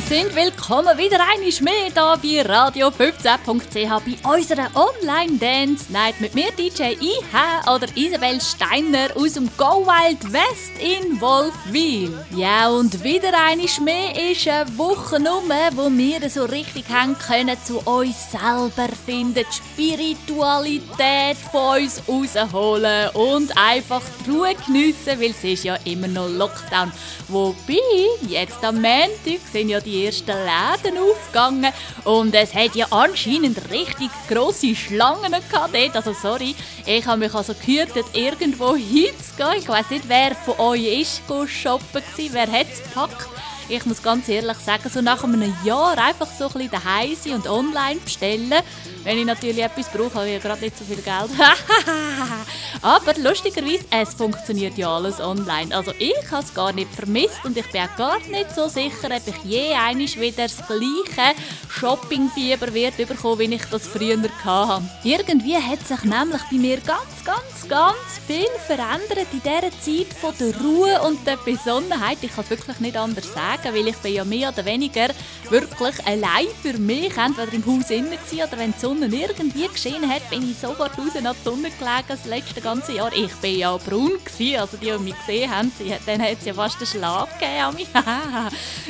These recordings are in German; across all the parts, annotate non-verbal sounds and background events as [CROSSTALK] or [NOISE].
Wir sind willkommen wieder einmal mehr hier bei radio15.ch bei unserer Online-Dance Night mit mir DJ IH oder Isabel Steiner aus dem Go Wild West in Wolfwil. Ja, und wieder einmal mehr ist eine Woche rum, wo wir so richtig haben können zu uns selber finden, die Spiritualität von uns rausholen und einfach die Ruhe geniessen, weil es ist ja immer noch Lockdown. Wobei, jetzt am Montag sind ja die ersten Läden aufgegangen und es hat ja anscheinend richtig grosse Schlangen gehabt. Also sorry, ich habe mich also gehütet, irgendwo hinzugehen. Ich weiß nicht, wer von euch ist shoppen gewesen, wer hat es gepackt. Ich muss ganz ehrlich sagen, so nach einem Jahr einfach so ein bisschen daheim sein und online bestellen, wenn ich natürlich etwas brauche, habe ich ja gerade nicht so viel Geld. [LAUGHS] Aber lustigerweise, es funktioniert ja alles online. Also ich habe es gar nicht vermisst und ich bin auch gar nicht so sicher, ob ich je einmal wieder das gleiche Shoppingfieber wird bekommen, wie ich das früher hatte. Irgendwie hat sich nämlich bei mir ganz, ganz, ganz viel verändert in dieser Zeit von der Ruhe und der Besonnenheit. Ich kann es wirklich nicht anders sagen, weil ich bin ja mehr oder weniger wirklich allein für mich, entweder im Haus innen oder wenn die Sonne irgendwie geschehen hat, bin ich sofort raus nach die Sonne gelegen das letzte ganze Jahr. Ich war ja braun, gewesen, also die, die mich gesehen haben, dann hat es ja fast einen Schlag gegeben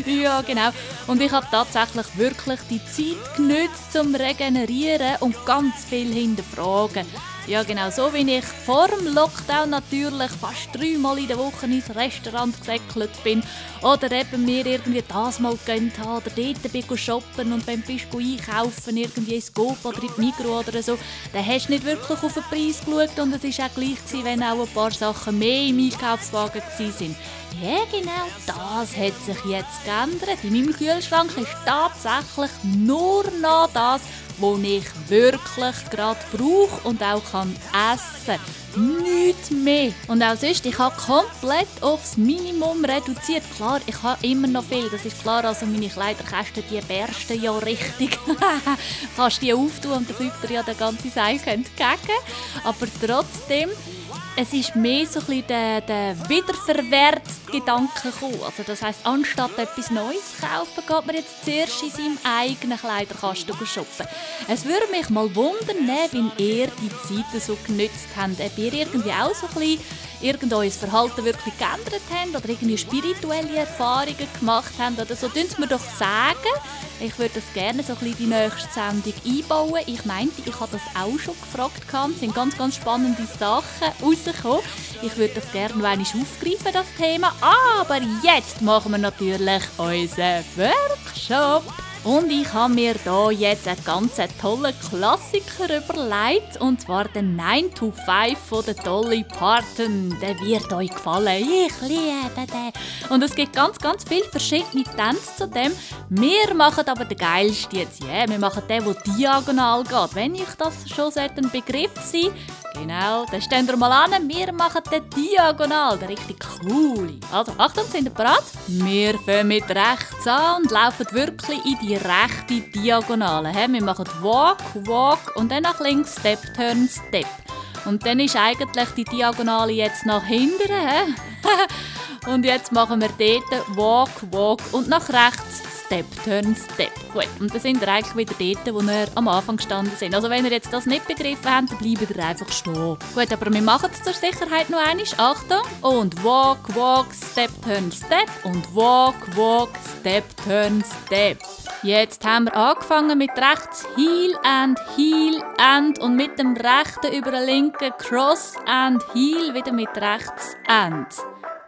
[LAUGHS] ja, genau. Und ich habe tatsächlich wirklich die Zeit genützt, zum Regenerieren und ganz viel hinterfragen. Ja, genau so wie ich vor dem Lockdown natürlich fast dreimal in der Woche ins Restaurant gesäckelt bin oder eben mir irgendwie das mal gegönnt habe oder dort bin shoppen und wenn du einkaufen, irgendwie ins Coop oder in die Migros oder so, dann hast du nicht wirklich auf den Preis geschaut und es war auch gleich gewesen, wenn auch ein paar Sachen mehr im Einkaufswagen waren. Ja, genau, das hat sich jetzt geändert. In meinem Kühlschrank ist tatsächlich nur noch das, was ich wirklich gerade brauche und auch kann essen kann. Nichts mehr. Und auch sonst, ich habe komplett aufs Minimum reduziert. Klar, ich habe immer noch viel, das ist klar. Also meine Kleiderkästen, die bersten ja richtig. [LAUGHS] Kannst die auftun und dann fliegt dir ja der ganze Seil entgegen. Aber trotzdem es ist mehr so ein der, der Wiederverwertgedanke gekommen. Also das heisst, anstatt etwas Neues zu kaufen, geht man jetzt zuerst in seinem eigenen Kleiderkasten shoppen. Es würde mich mal wundern, wie ihr die Zeiten so genützt habt. Ob ihr irgendwie auch so ein bisschen irgendein Verhalten wirklich geändert habt oder irgendwie spirituelle Erfahrungen gemacht habt oder so. Tun mir doch sagen. Ich würde das gerne so ein bisschen die nächste Sendung einbauen. Ich meinte, ich habe das auch schon gefragt. Es sind ganz, ganz spannende Sachen rausgekommen. Ich würde das gerne einmal aufgreifen, das Thema. Aber jetzt machen wir natürlich unseren Workshop. Und ich habe mir da jetzt einen ganz tollen Klassiker überlegt, und zwar den 9 to 5 von der Dolly Parton. Der wird euch gefallen. Ich liebe den. Und es gibt ganz, ganz viele verschiedene Tänze zu dem. Wir machen aber den geilsten jetzt. Yeah, wir machen den, der diagonal geht. Wenn ich das schon ein Begriff sein Genau, dann stehen wir mal an. Wir machen den diagonal, der richtig cool. Also, Achtung, sind ihr bereit? Wir fangen mit rechts an und laufen wirklich in die rechte Diagonale. Wir machen Walk, Walk und dann nach links Step, Turn, Step. Und dann ist eigentlich die Diagonale jetzt nach hinten. [LAUGHS] und jetzt machen wir dort Walk, Walk und nach rechts Step, Turn, Step. Gut, und dann sind wir eigentlich wieder dort, wo wir am Anfang gestanden sind. Also wenn ihr jetzt das nicht begriffen habt, dann bleibt ihr einfach stehen. Gut, aber wir machen es zur Sicherheit noch einmal. Achtung! Und Walk, Walk, Step, Turn, Step. Und Walk, Walk, Step, Turn, Step. Jetzt haben wir angefangen mit rechts Heel and Heel and und mit dem rechten über den linken Cross and Heel wieder mit rechts and.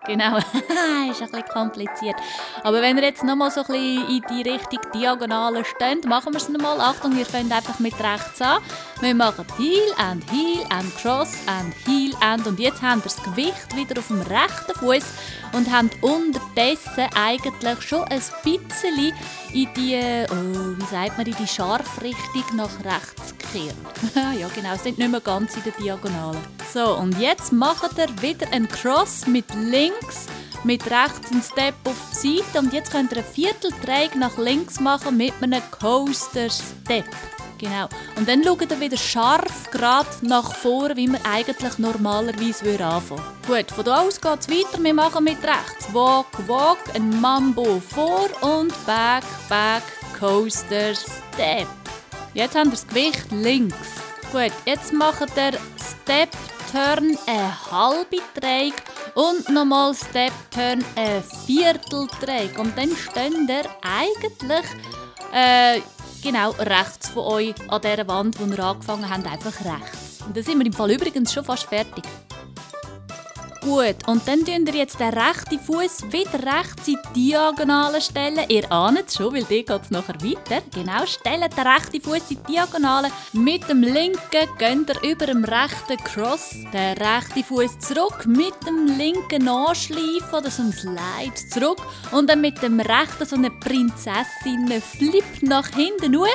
Genau, [LAUGHS] ist ein bisschen kompliziert. Aber wenn ihr jetzt nochmal so ein bisschen in die Richtung Diagonale steht, machen wir es nochmal. Achtung, wir fangen einfach mit rechts an. Wir machen Heel and Heel and Cross and Heel and und jetzt haben wir das Gewicht wieder auf dem rechten Fuß und haben unterdessen eigentlich schon ein bisschen in die, oh, wie sagt man, in die Scharfrichtung nach rechts gekehrt. [LAUGHS] ja genau, es sind nicht mehr ganz in der Diagonale. So, und jetzt macht ihr wieder einen Cross mit links, mit rechts einen Step auf die Seite und jetzt könnt ihr einen Vierteldreieck nach links machen mit einem Coaster Step. Genau. Und dann schaut ihr wieder scharf gerade nach vorne, wie man eigentlich normalerweise würde anfangen Gut, von da aus geht es weiter. Wir machen mit rechts. Walk, walk, ein Mambo vor und back, back, coaster, step. Jetzt haben wir das Gewicht links. Gut, jetzt macht der Step, Turn eine halbe Drehung und nochmal Step, Turn eine Vierteldrehung. Und dann steht ihr eigentlich äh, genau rechts von euch an dieser Wand, wo ihr angefangen habt, einfach rechts. Und da sind wir im Fall übrigens schon fast fertig. Gut, und dann tun wir jetzt den rechten Fuß wieder rechts in die Diagonale stellen. Ihr ahnt es schon, weil die geht es nachher weiter. Genau, stellt den rechten Fuß in die Diagonale. Mit dem linken geht ihr über dem rechten Cross den rechten Fuß zurück. Mit dem linken Anschleifen oder so ein Slide zurück. Und dann mit dem rechten so eine Prinzessin-Flip nach hinten nur.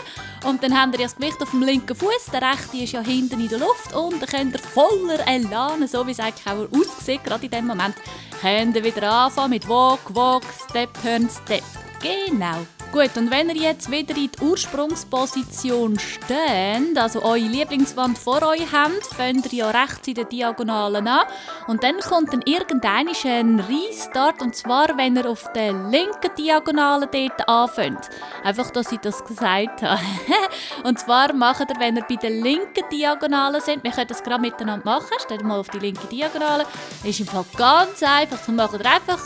Und dann habt ihr das Gewicht auf dem linken Fuß. Der rechte ist ja hinten in der Luft. Und dann könnt ihr voller Elan, so wie es eigentlich auch aussieht, gerade in dem Moment, könnt ihr wieder anfangen mit Walk, Walk, Step, Turn, Step. Genau. Gut, und wenn ihr jetzt wieder in die Ursprungsposition steht, also eure Lieblingswand vor euch habt, fängt ihr ja rechts in der Diagonalen an. Und dann kommt dann irgendein ein Restart und zwar, wenn ihr auf der linken Diagonale dort anfängt. Einfach, dass ich das gesagt habe. [LAUGHS] und zwar macht ihr, wenn ihr bei der linken Diagonale seid, wir können das gerade miteinander machen, stellt mal auf die linke Diagonale, ist im Fall ganz einfach, dann macht ihr einfach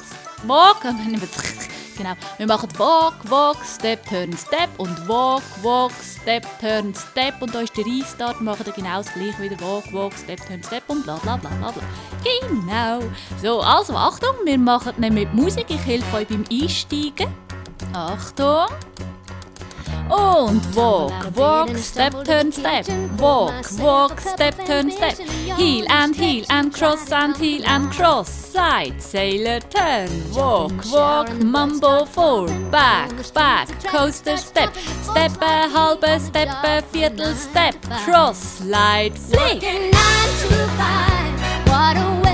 Walk, genau. Wir machen Walk, Walk, Step, Turn, Step und Walk, Walk, Step, Turn, Step und da ist der Restart. Wir machen dann genau das gleiche wieder Walk, Walk, Step, Turn, Step und bla bla bla bla bla. Genau. So, also Achtung, wir machen nämlich mit Musik. Ich helfe euch beim Einsteigen. Achtung. Und walk, walk, step, turn, step. Walk, walk, step, turn, step. Heel and heel and cross and heel and cross. Side, sailor, turn. Walk, walk, mumble, four. Back, back, coaster, step. Step a halbe, step a viertel, step. Cross, slide, flick. What a way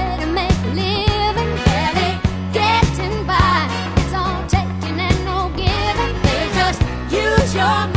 your mind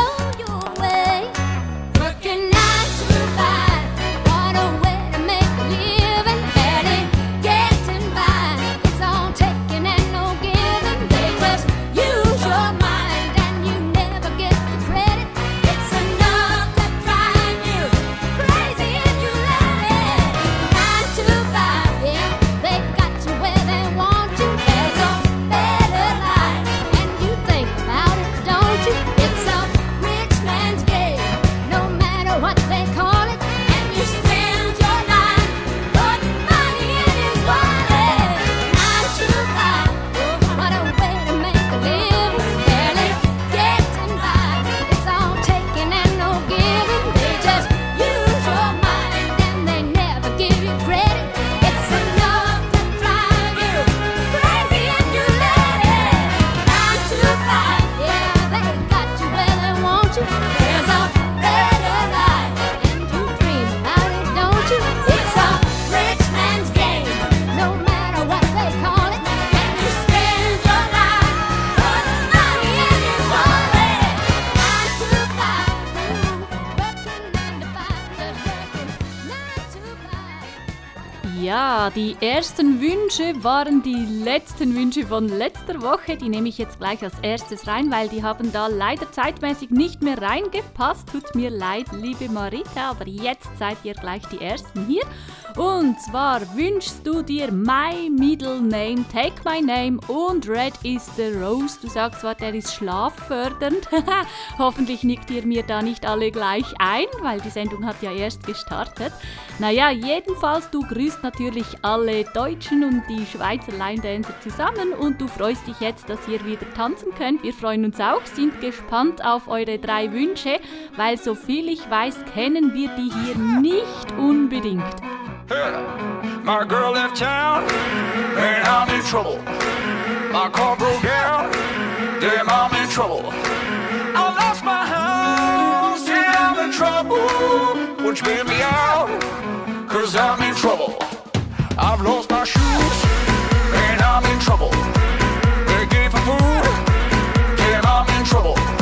Die ersten Wünsche waren die letzten Wünsche von letzter Woche. Die nehme ich jetzt gleich als erstes rein, weil die haben da leider zeitmäßig nicht mehr reingepasst. Tut mir leid, liebe Marita, aber jetzt seid ihr gleich die Ersten hier. Und zwar wünschst du dir My Middle Name, Take My Name und Red is the Rose. Du sagst zwar, der ist schlaffördernd. [LAUGHS] Hoffentlich nickt ihr mir da nicht alle gleich ein, weil die Sendung hat ja erst gestartet. Naja, jedenfalls, du grüßt natürlich alle Deutschen und die Schweizer Line Dancer zusammen und du freust dich jetzt, dass ihr wieder tanzen könnt. Wir freuen uns auch, sind gespannt auf eure drei Wünsche, weil so viel ich weiß, kennen wir die hier nicht unbedingt. My girl left town, and I'm in trouble. My car broke down, damn, I'm in trouble. I lost my house, yeah, I'm in trouble. Won't you bail me out? Cause I'm in trouble. I've lost my shoes, and I'm in trouble. They gave for food, damn, I'm in trouble.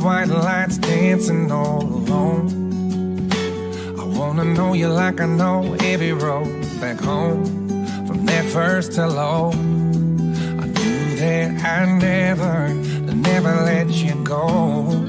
White lights dancing all alone. I wanna know you like I know every road back home from that first hello. I knew that I never, never let you go.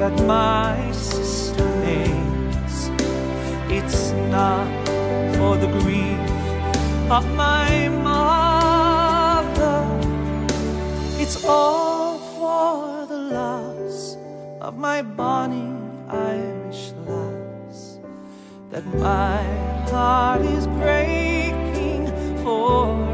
that my sister makes. It's not for the grief of my mother. It's all for the loss of my bonny Irish lass. That my heart is breaking for.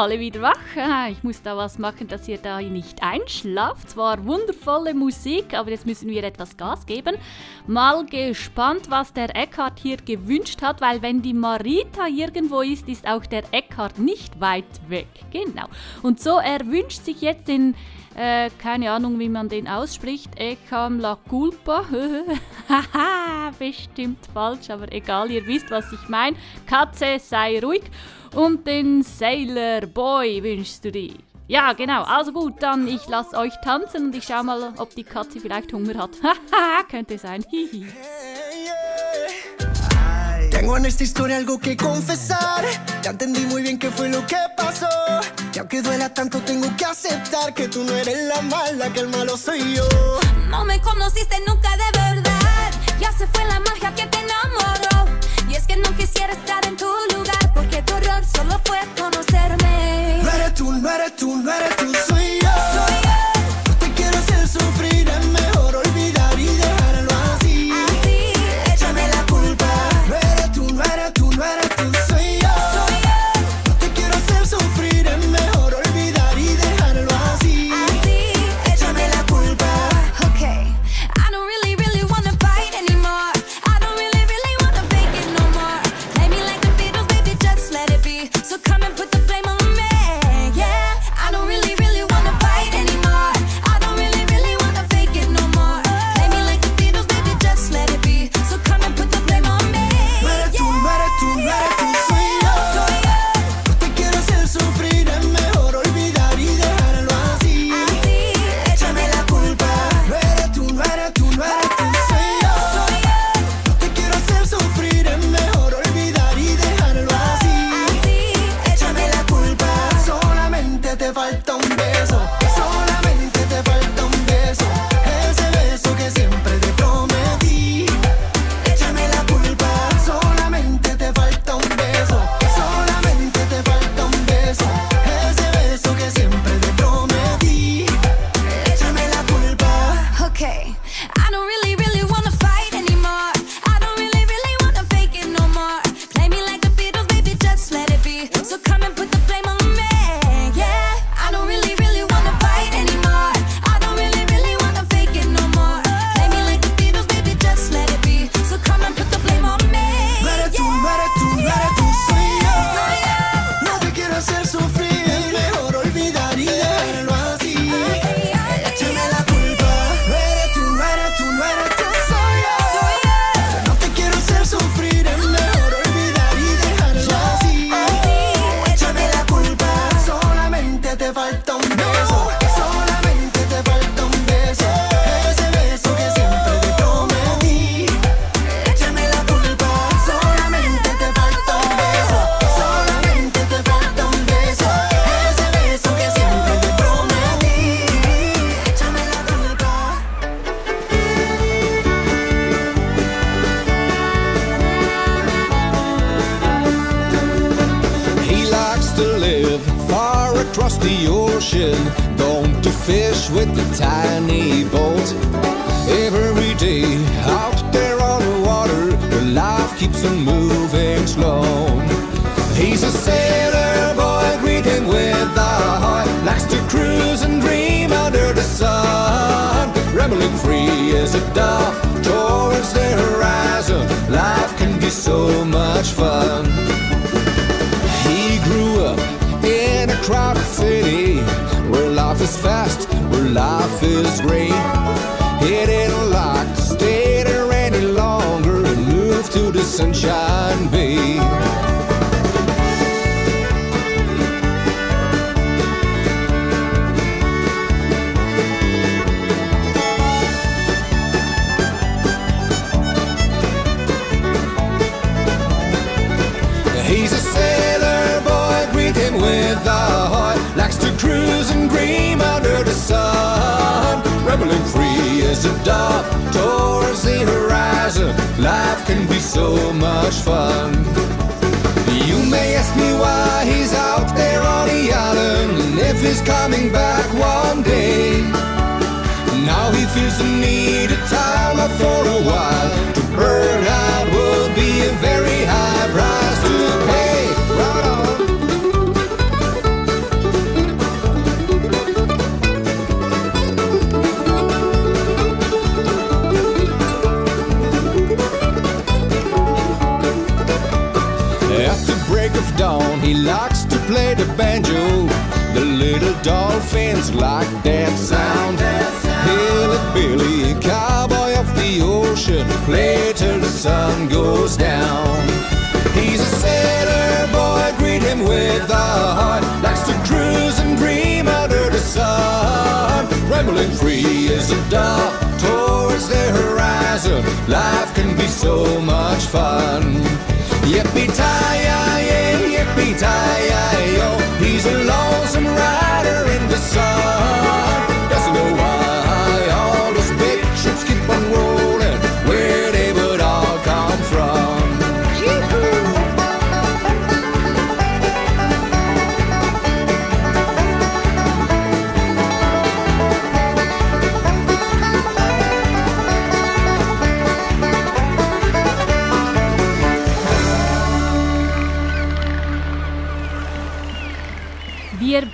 alle wieder wach. Ah, ich muss da was machen, dass ihr da nicht einschlaft. Zwar wundervolle Musik, aber jetzt müssen wir etwas Gas geben. Mal gespannt, was der Eckhart hier gewünscht hat, weil wenn die Marita irgendwo ist, ist auch der Eckhart nicht weit weg. Genau. Und so, erwünscht sich jetzt den äh, keine Ahnung, wie man den ausspricht. Ecam la culpa. [LAUGHS] Haha, bestimmt falsch, aber egal, ihr wisst, was ich meine. Katze, sei ruhig. Und den Sailor Boy wünschst du dir. Ja, genau. Also gut, dann ich lasse euch tanzen und ich schau mal, ob die Katze vielleicht Hunger hat. [LAUGHS] Haha, könnte sein. Tengo en esta historia algo que confesar. Ya entendí muy bien qué fue lo que pasó. Y aunque duela tanto, tengo que aceptar que tú no eres la mala, que el malo soy yo. No me conociste nunca de verdad. Ya se fue la magia que te enamoró. Y es que no quisiera estar en tu lugar, porque tu error solo fue conocerme. No eres tú, no eres tú, no eres tú, soy yo. Soy yo. was great. As a dove towards the horizon. Life can be so much fun. You may ask me why he's out there on the island and if he's coming back one day. Now he feels the need of time out for a while. To burn out would be a very high price he likes to play the banjo. The little dolphins like that sound. Billy, cowboy of the ocean, play till the sun goes down. He's a sailor boy, greet him with a heart. Likes to cruise and dream under the sun. Rambling free as a dove towards the horizon. Life can be so much fun. Yippee-ti-yi, yippee-ti-yi-yo. He's a lonesome rider in the sun.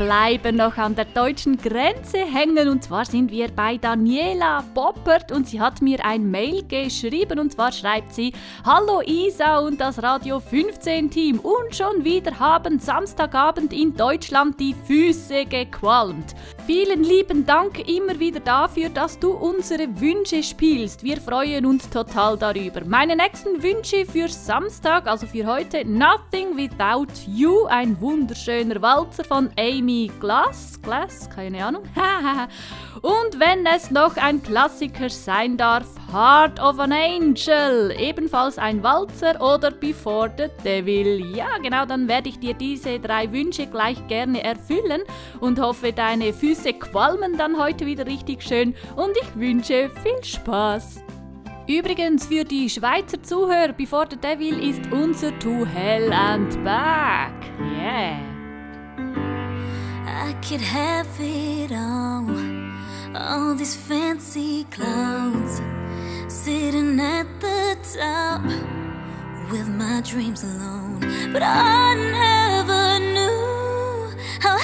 Bleiben noch an der deutschen Grenze hängen. Und zwar sind wir bei Daniela Boppert und sie hat mir ein Mail geschrieben und zwar schreibt sie Hallo Isa und das Radio 15 Team und schon wieder haben Samstagabend in Deutschland die Füße gequalmt. Vielen lieben Dank immer wieder dafür, dass du unsere Wünsche spielst. Wir freuen uns total darüber. Meine nächsten Wünsche für Samstag, also für heute, Nothing Without You, ein wunderschöner Walzer von Amy Glass. Glass, keine Ahnung. [LAUGHS] Und wenn es noch ein Klassiker sein darf, Heart of an Angel, ebenfalls ein Walzer oder Before the Devil. Ja, genau, dann werde ich dir diese drei Wünsche gleich gerne erfüllen und hoffe, deine Füße qualmen dann heute wieder richtig schön und ich wünsche viel Spaß. Übrigens für die Schweizer Zuhörer, Before the Devil ist unser To Hell and Back. Yeah. I could have it all. All these fancy clothes. Sitting at the top with my dreams alone. But I never knew how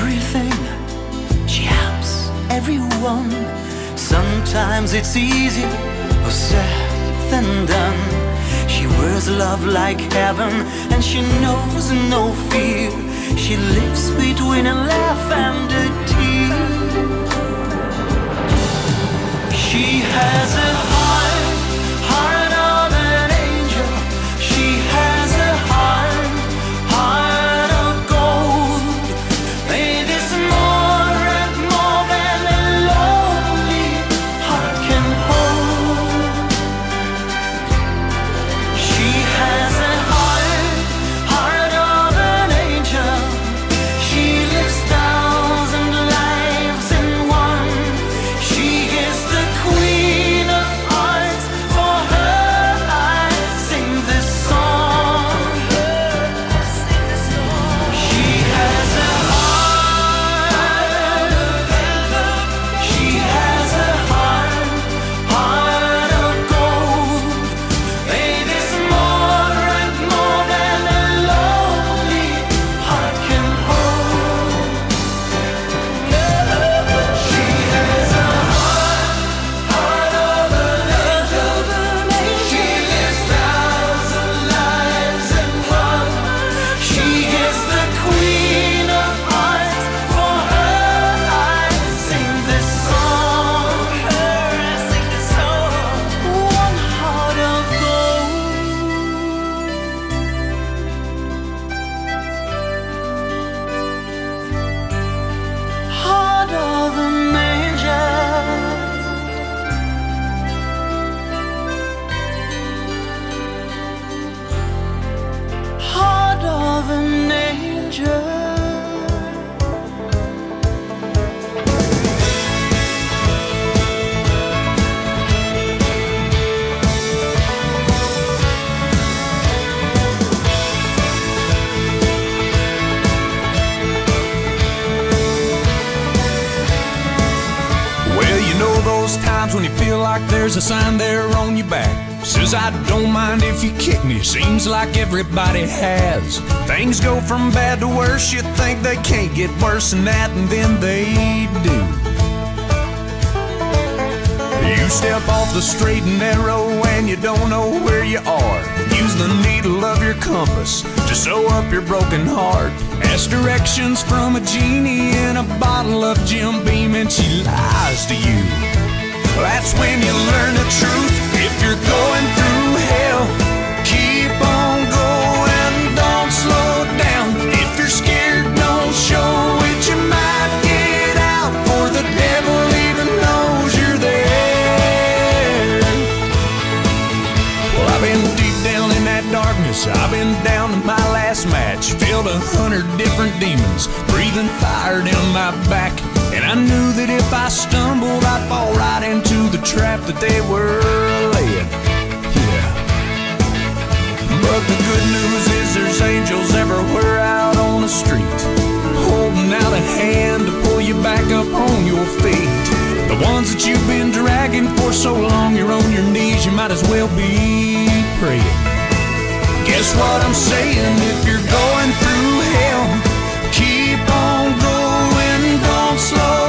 everything. She helps everyone. Sometimes it's easier or said than done. She wears love like heaven and she knows no fear. She lives between a laugh and a tear. She has a heart. Everybody has. Things go from bad to worse, you think they can't get worse than that, and then they do. You step off the straight and narrow and you don't know where you are. Use the needle of your compass to sew up your broken heart. Ask directions from a genie in a bottle of Jim Beam and she lies to you. That's when you learn the truth. If you're going through different demons, breathing fire down my back. And I knew that if I stumbled, I'd fall right into the trap that they were laying. Yeah. But the good news is there's angels everywhere out on the street, holding out a hand to pull you back up on your feet. The ones that you've been dragging for so long, you're on your knees, you might as well be praying. Guess what I'm saying? If you're going through hell, keep on going, don't slow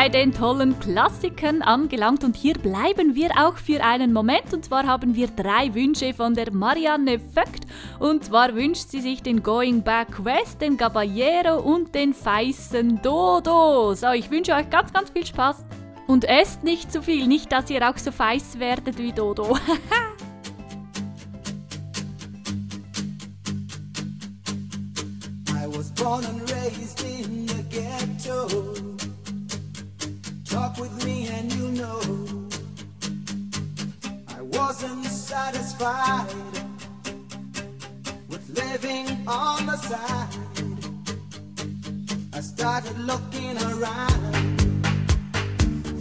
bei den tollen Klassikern angelangt und hier bleiben wir auch für einen Moment. Und zwar haben wir drei Wünsche von der Marianne Vögt. Und zwar wünscht sie sich den Going Back West, den Caballero und den Feissen Dodo. So, ich wünsche euch ganz, ganz viel Spaß. Und esst nicht zu viel, nicht, dass ihr auch so feiß werdet wie Dodo. [LAUGHS] I was born and raised in Talk with me and you'll know. I wasn't satisfied with living on the side. I started looking around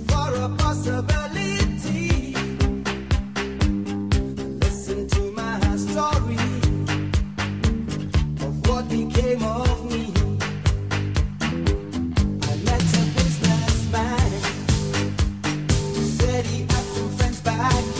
for a possibility. Listen to my story of what became of me. already have some friends back.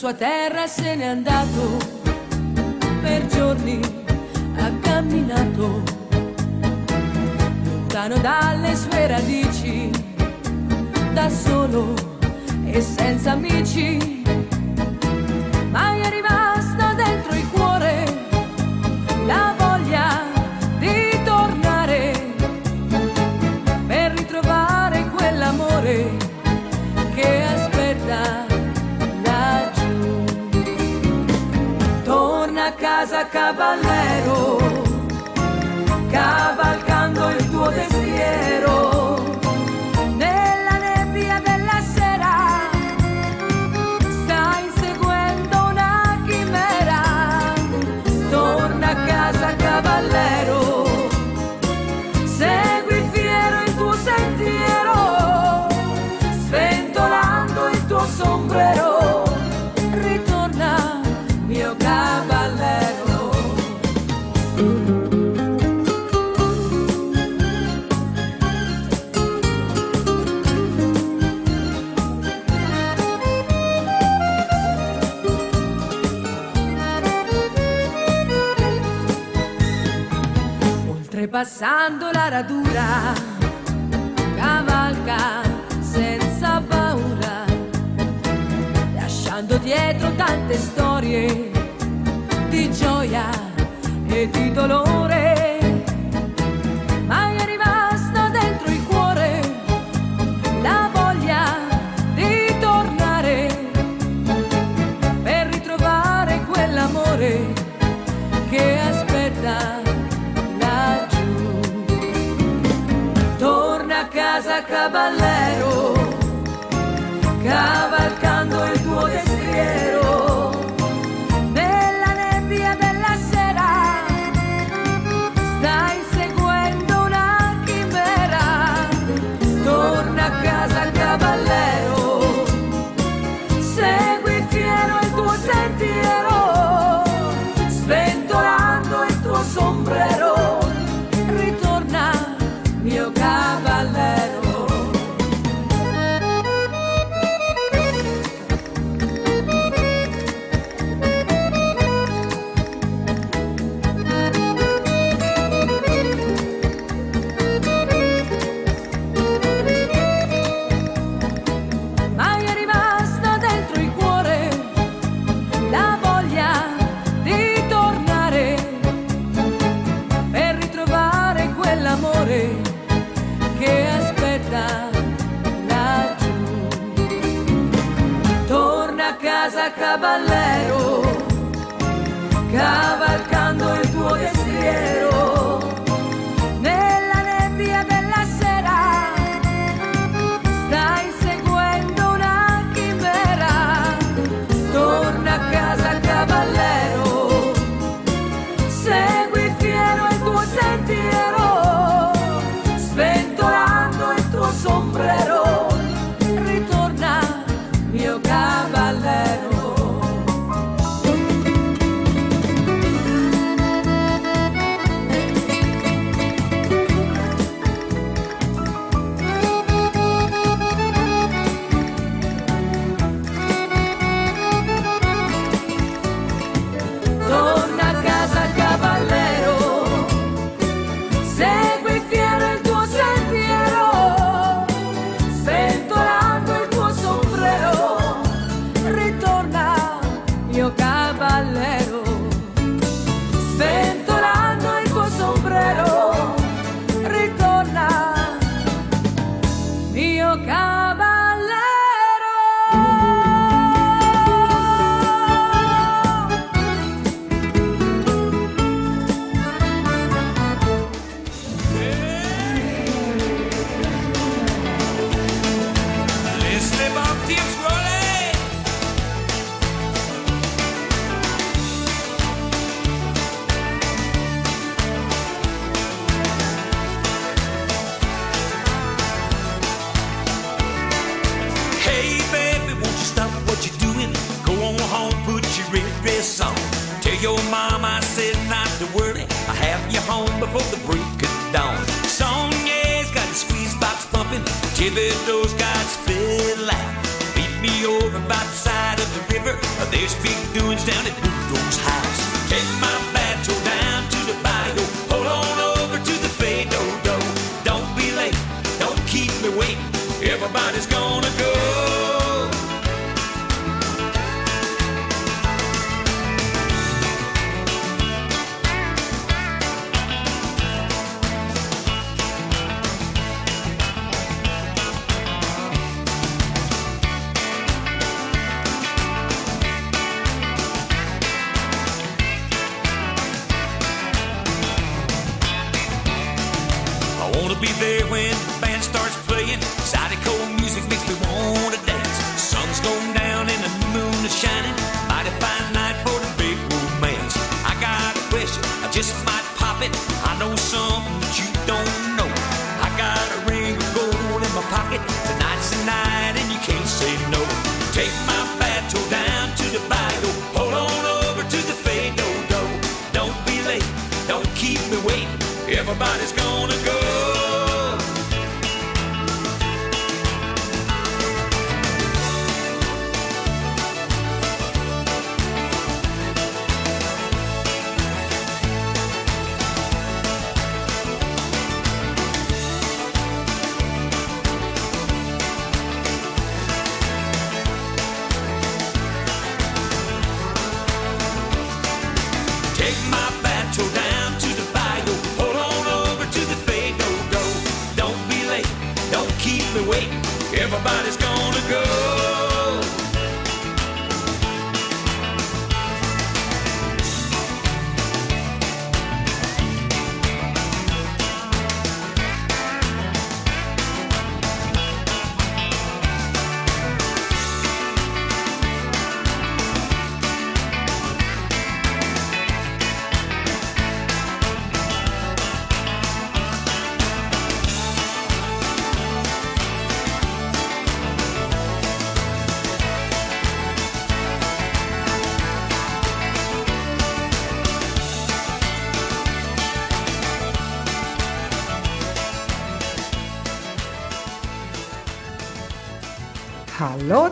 sua terra se n'è andato, per giorni ha camminato, lontano dalle sue radici, da solo e senza amici.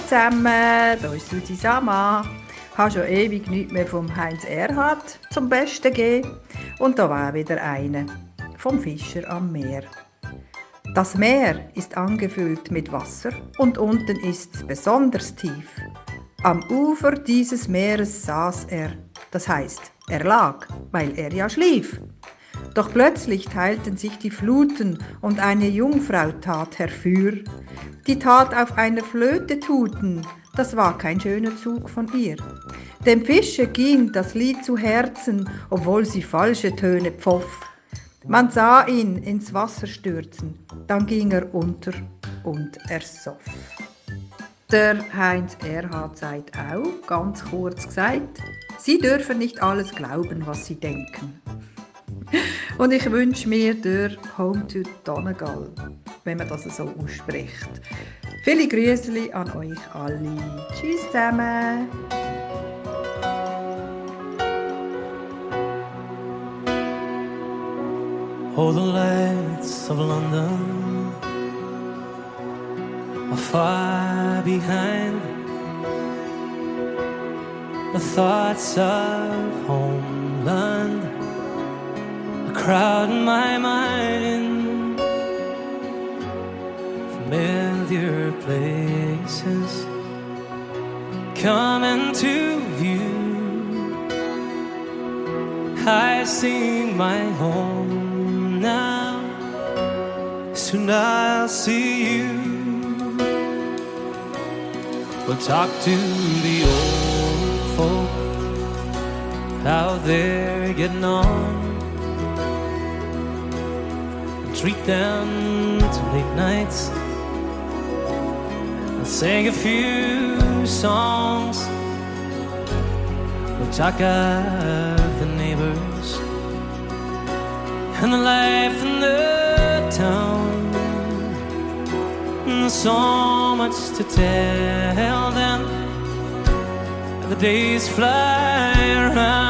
zusammen, da ist Susi Sama. Ich habe schon ewig nichts mehr vom Heinz Erhard zum Besten gegeben. Und da war wieder eine vom Fischer am Meer. Das Meer ist angefüllt mit Wasser und unten ist es besonders tief. Am Ufer dieses Meeres saß er, das heißt, er lag, weil er ja schlief. Doch plötzlich teilten sich die Fluten und eine Jungfrau tat herfür, die tat auf einer Flöte Tuten, das war kein schöner Zug von ihr. Dem Fische ging das Lied zu Herzen, obwohl sie falsche Töne pfoff. Man sah ihn ins Wasser stürzen, dann ging er unter und ersoff. Der Heinz Erhard sagt auch, ganz kurz gesagt, Sie dürfen nicht alles glauben, was Sie denken. [LAUGHS] Und ich wünsche mir der Home to Donegal, wenn man das so ausspricht. Viele Grüße an euch alle. Tschüss zusammen. Oh, the lights of London are far behind the thoughts of homeland crowding my mind. Familiar places come into view. I see my home now. Soon I'll see you. We'll talk to the old folk, how they're getting on. Treat them to late nights. And sing a few songs. We'll talk of the neighbors and the life in the town. And so much to tell them. The days fly around.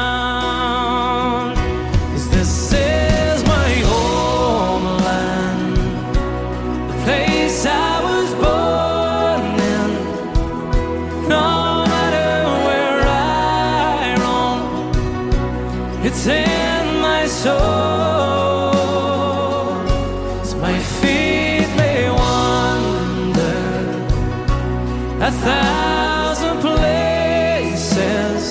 Thousand places.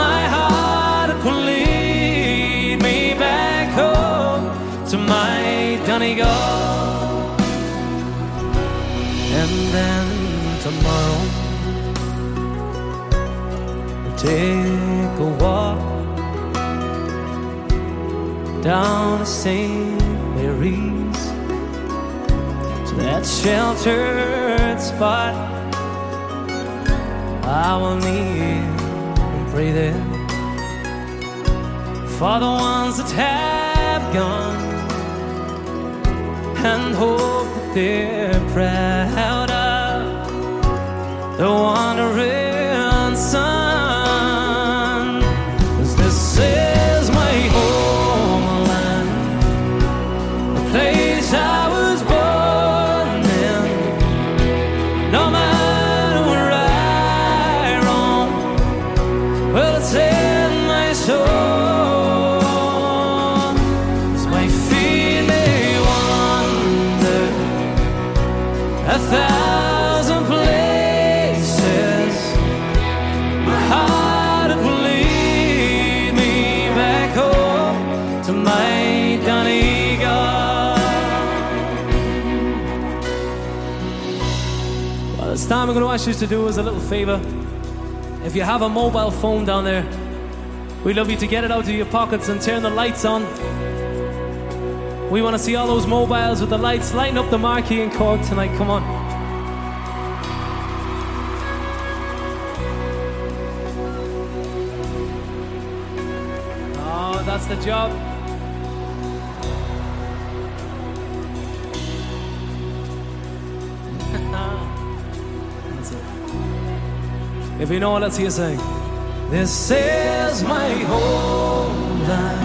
My heart will lead me back home to my Donegal. And then tomorrow we'll take a walk down to St. Mary's to that sheltered spot. I will kneel and pray there for the ones that have gone and hope that they're proud of the wandering ask you to do us a little favor. If you have a mobile phone down there, we'd love you to get it out of your pockets and turn the lights on. We want to see all those mobiles with the lights lighting up the marquee in Cork tonight. Come on. Oh, that's the job. If you know it, let's hear sing. This is my homeland,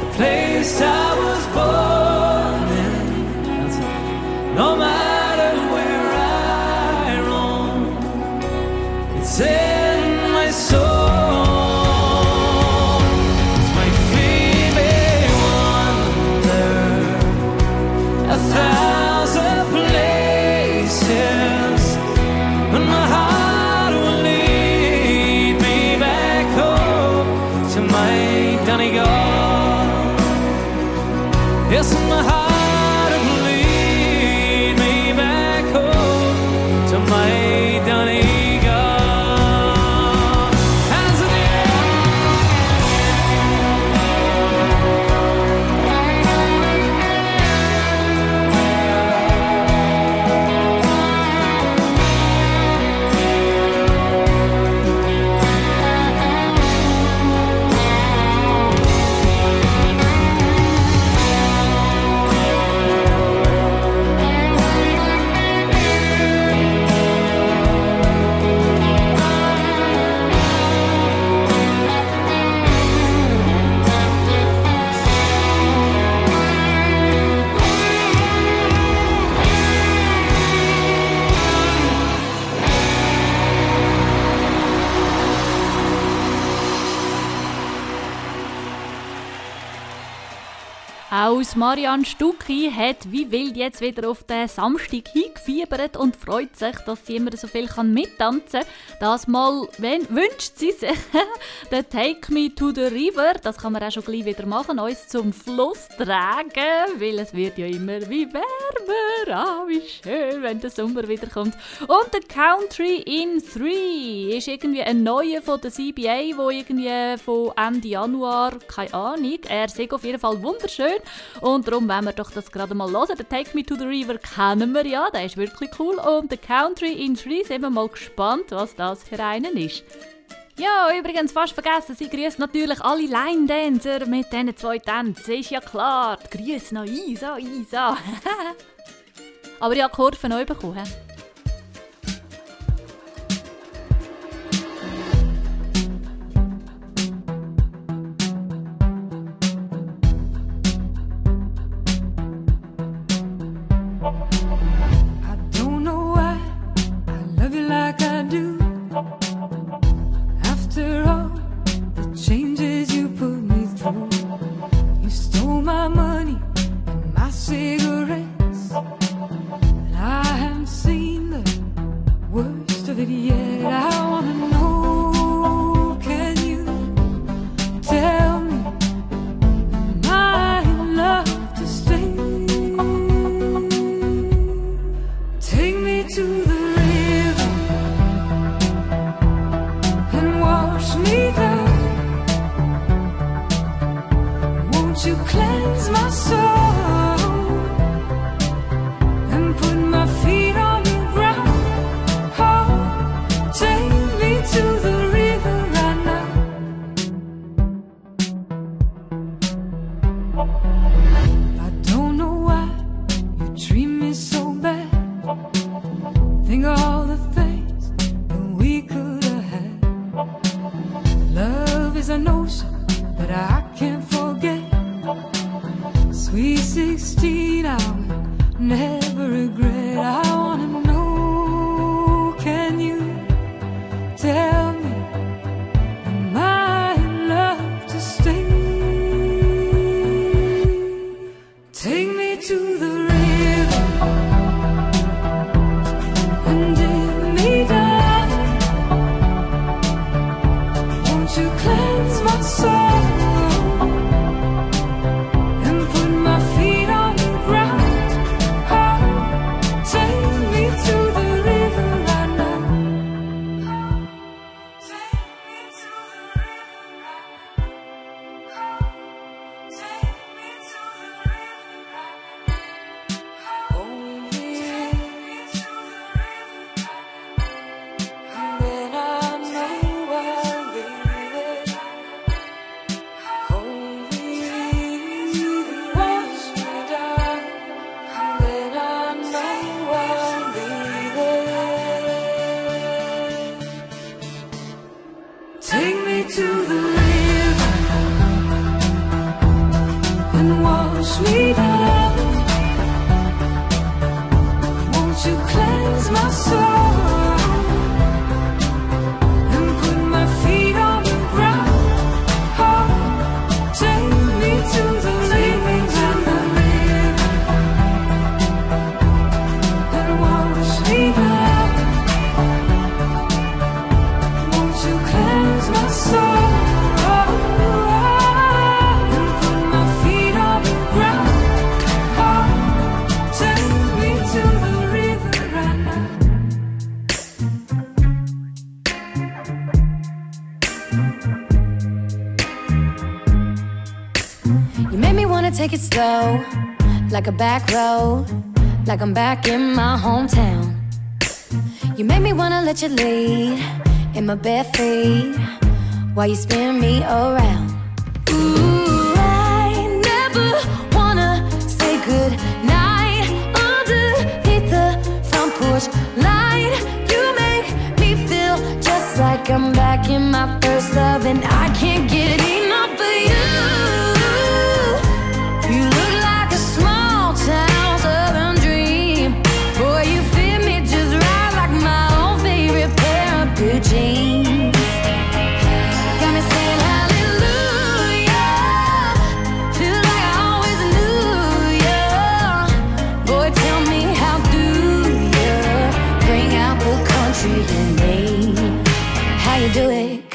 the place I was born in. No matter where I roam, it's Marianne Stucki hat wie wild jetzt wieder auf den Samstag hingefiebert und freut sich, dass sie immer so viel mittanzen kann. Das Mal wenn, wünscht sie sich [LAUGHS] den Take Me to the River. Das kann man auch schon gleich wieder machen, uns zum Fluss tragen, weil es wird ja immer wie wärmer. Ah, wie schön, wenn der Sommer wieder kommt. Und der Country in 3 ist irgendwie ein neuer von der CBA, wo irgendwie von Ende Januar, keine Ahnung, er sagt auf jeden Fall wunderschön. Und darum wollen wir doch das gerade mal hören. Der Take Me to the River kennen wir ja, der ist wirklich cool. Und der Country in 3 sind wir mal gespannt, was das für einen ist. Ja, übrigens fast vergessen, sie grüßt natürlich alle Line-Dancer mit diesen zwei Tänzen. Ist ja klar, grüßen noch Isa, Isa. [LAUGHS] Aber ja, die Kurve neu bekommen. Take it slow, like a back road, like I'm back in my hometown. You made me wanna let you lead in my bare feet while you spin me around. Ooh, I never wanna say good night underneath the front porch light. You make me feel just like I'm back in my first love, and I can't get enough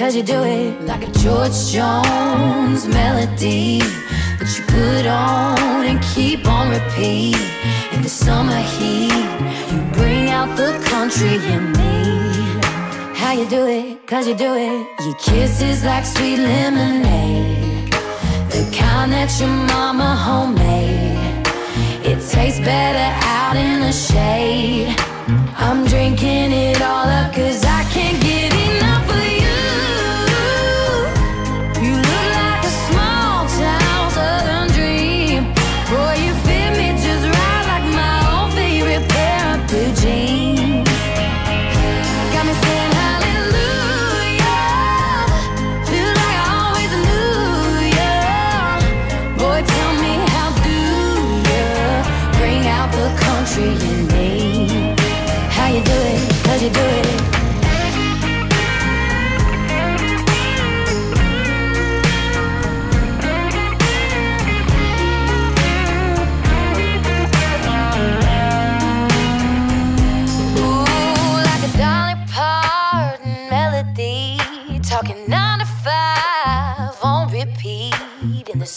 cause you do it like a George Jones melody that you put on and keep on repeat. In the summer heat, you bring out the country in me. How you do it, cause you do it. Your kisses like sweet lemonade, the kind that your mama homemade. It tastes better out in the shade. I'm drinking it all up cause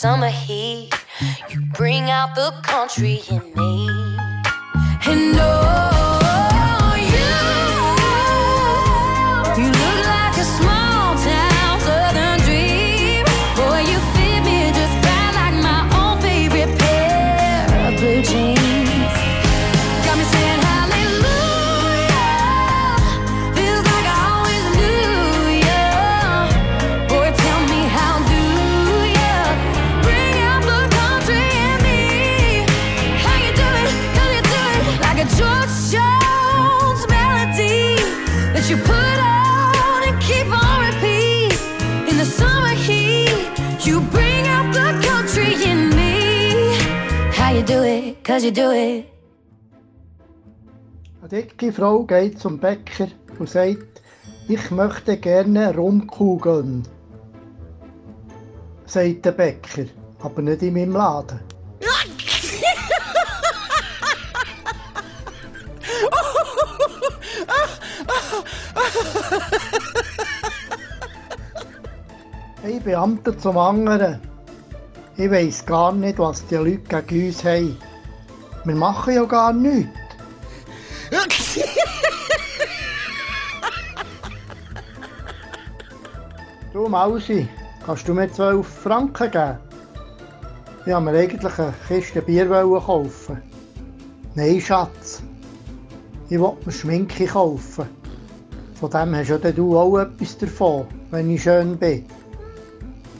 summer heat, you bring out the country in me. Cause you do it. Eine dicke Frau geht zum Bäcker und sagt, ich möchte gerne rumkugeln. Sagt der Bäcker, aber nicht in meinem Laden. Ein Beamter zum anderen. Ich weiss gar nicht, was die Leute gegen uns haben. Wir machen ja gar nichts. Du Mausi, kannst du mir 12 Franken geben? Ich wollte mir eigentlich eine Kiste Bier kaufen. Nein, Schatz. Ich wollte mir Schminke kaufen. Von dem hast ja du auch etwas davon, wenn ich schön bin.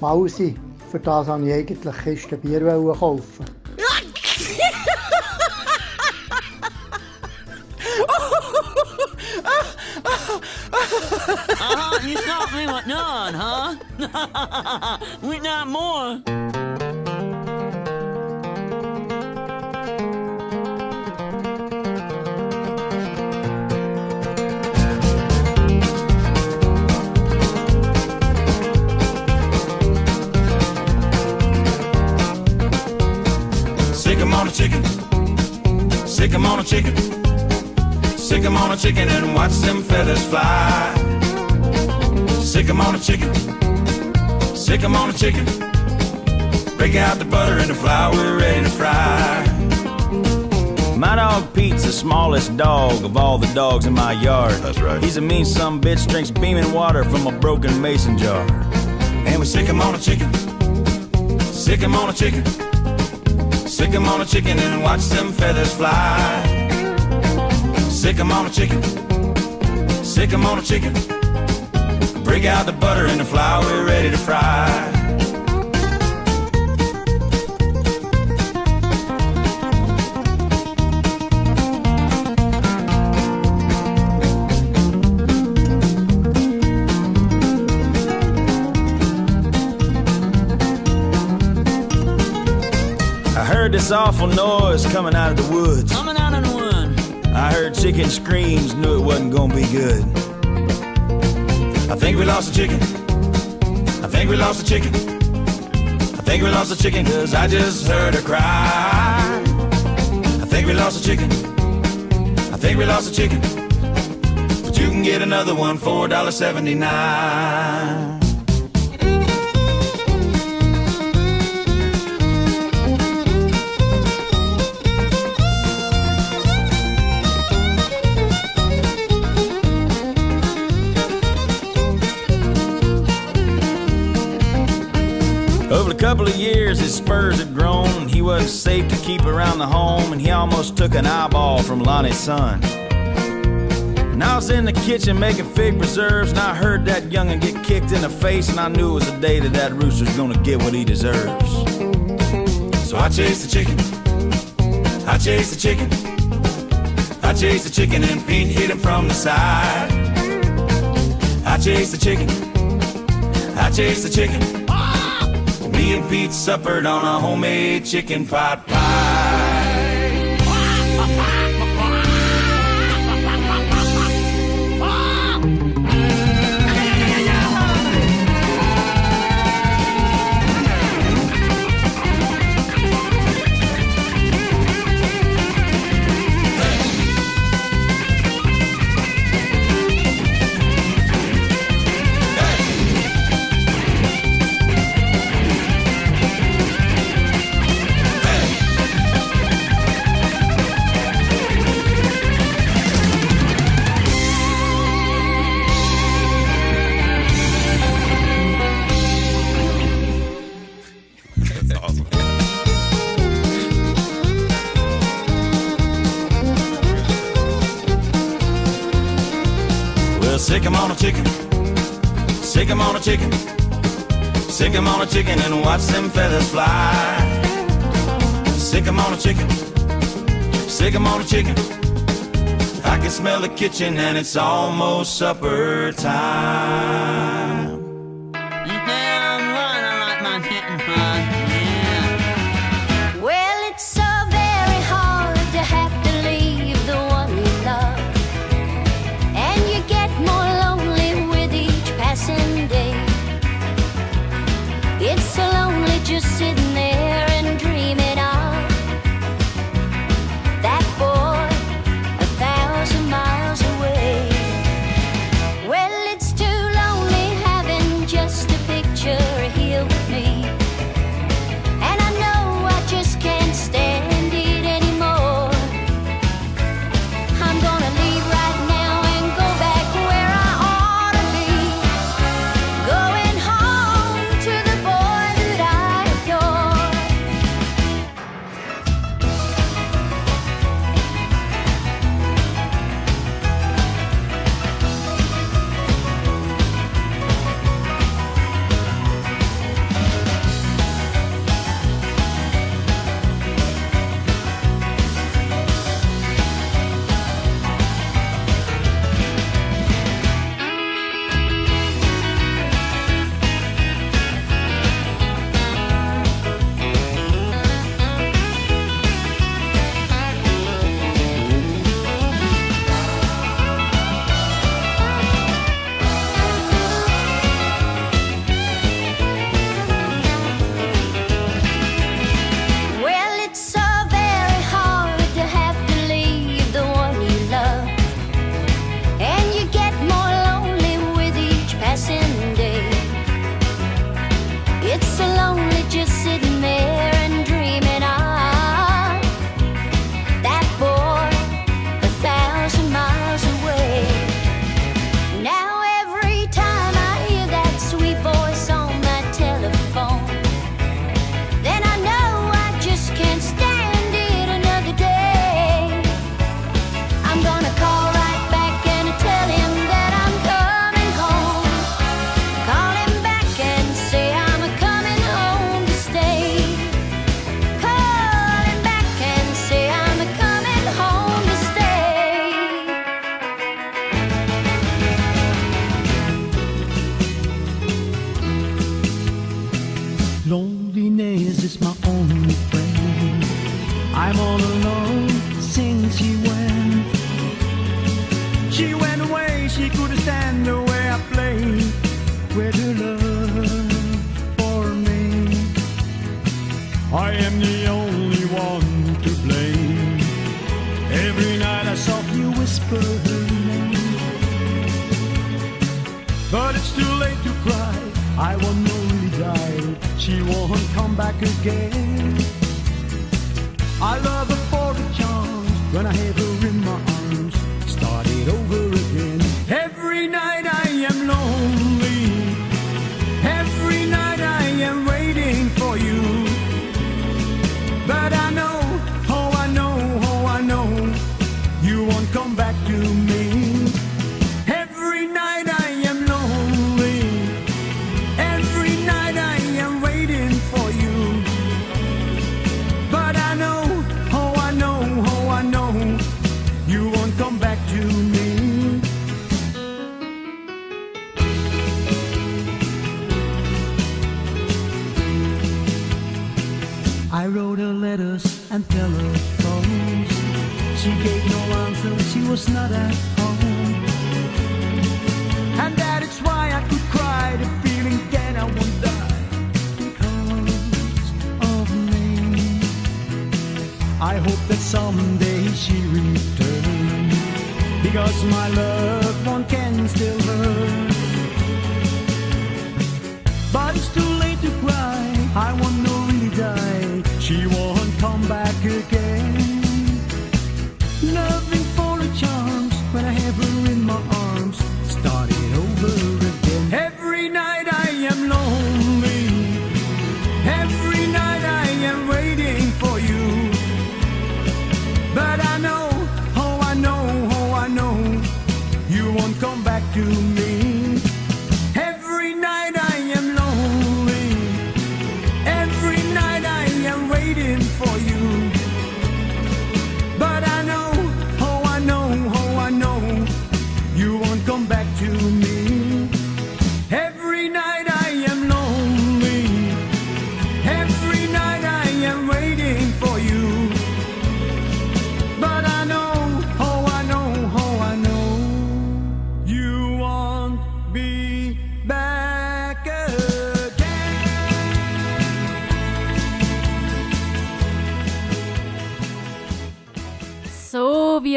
Mausi, für das wollte ich eigentlich Kiste Bier kaufen. Uh-huh, you stopped me with none, huh? [LAUGHS] we not more. Sick 'em on a chicken. Sick 'em on a chicken. Sick 'em on a chicken and watch them feathers fly. Sick 'em on a chicken. Sick 'em on a chicken. Break out the butter and the flour, ready to fry. My dog Pete's the smallest dog of all the dogs in my yard. That's right. He's a mean some bitch, drinks beaming water from a broken mason jar. And we sick 'em on a chicken. Sick 'em on a chicken. Sick 'em on a chicken and watch them feathers fly. Sick 'em on a chicken. Sick 'em on a chicken. Break out the butter and the flour, we're ready to fry. I heard this awful noise coming out of the woods. Coming out in one. I heard chicken screams, knew it wasn't gonna be good. I think we lost the chicken. I think we lost the chicken. I think we lost the chicken cause I just heard her cry. I think we lost the chicken. I think we lost the chicken. But you can get another one, $4.79. couple of years, his spurs had grown, he wasn't safe to keep around the home, and he almost took an eyeball from Lonnie's son. And I was in the kitchen making fig preserves, and I heard that young'un get kicked in the face, and I knew it was the day that that rooster's gonna get what he deserves. So I chased the chicken, I chased the chicken, I chased the chicken, and Pete hit him from the side. I chased the chicken, I chased the chicken. And Pete suppered on a homemade chicken pot chicken, sick him on a chicken and watch them feathers fly. Sick him on a chicken, sick him on a chicken. I can smell the kitchen and it's almost supper time.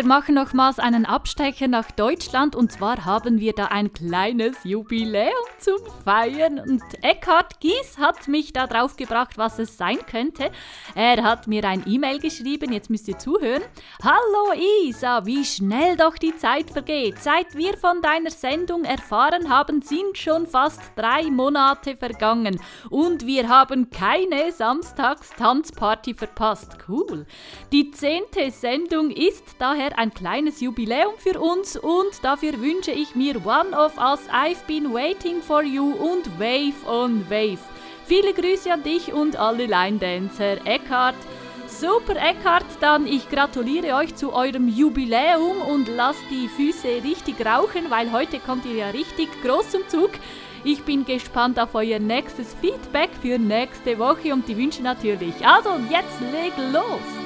Machen nochmals einen Abstecher nach Deutschland und zwar haben wir da ein kleines Jubiläum zum Feiern und Eckhard Gies hat mich da drauf gebracht, was es sein könnte. Er hat mir ein E-Mail geschrieben, jetzt müsst ihr zuhören. Hallo Isa, wie schnell doch die Zeit vergeht. Seit wir von deiner Sendung erfahren haben, sind schon fast drei Monate vergangen und wir haben keine Samstagstanzparty verpasst. Cool. Die zehnte Sendung ist daher ein kleines Jubiläum für uns und dafür wünsche ich mir One of Us, I've Been Waiting for You und Wave on Wave. Viele Grüße an dich und alle Line Dancer. Eckhart. Super Eckhart, dann ich gratuliere euch zu eurem Jubiläum und lasst die Füße richtig rauchen, weil heute kommt ihr ja richtig groß zum Zug. Ich bin gespannt auf euer nächstes Feedback für nächste Woche und die Wünsche natürlich. Also, jetzt leg los!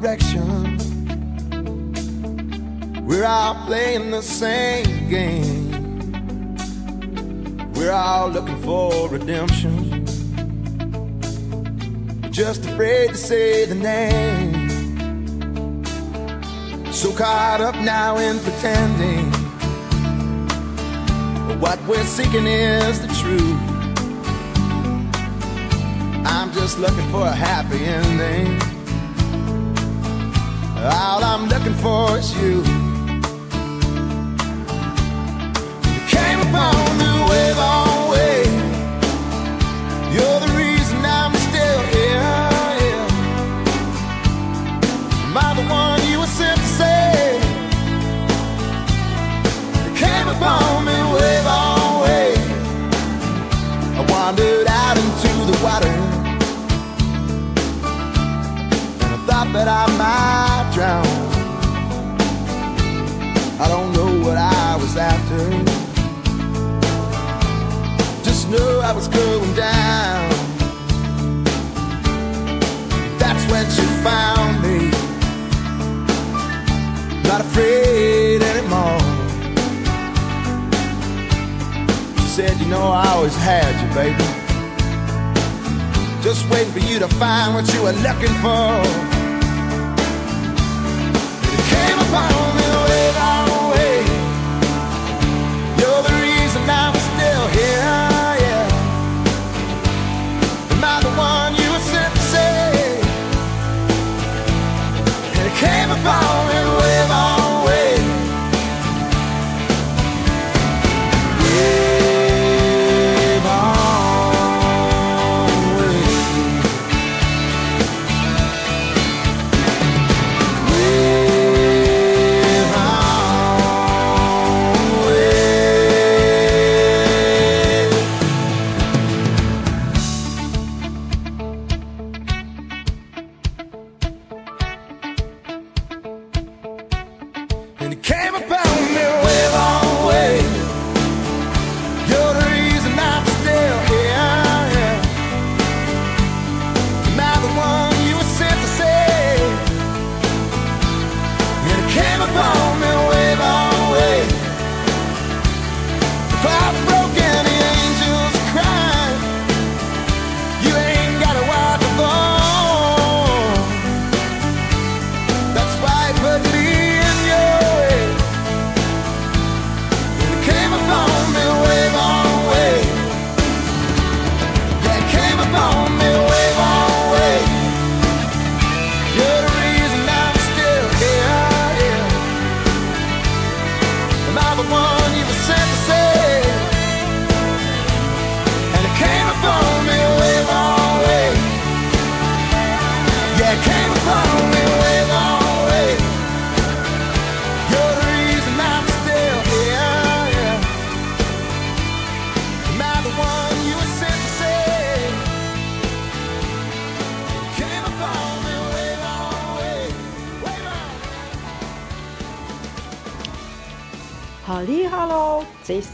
direction. We're all playing the same game. We're all looking for redemption. Just afraid to say the name. So caught up now in pretending. What we're seeking is the truth. I'm just looking for a happy ending. All I'm looking for is you. Just know I was going down. That's when she found me. Not afraid anymore. Said, you know, I always had you, baby. Just waiting for you to find what you were looking for.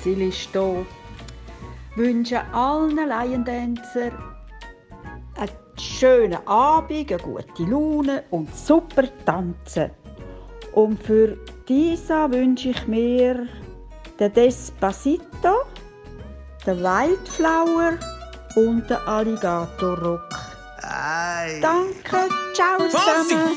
Cecil ist da. Wünsche allen Laiendancer einen schönen Abend, eine gute Laune und super Tanzen. Und für dieser wünsche ich mir den Despacito, den Wildflower und den Alligator Rock. Danke, ciao zusammen.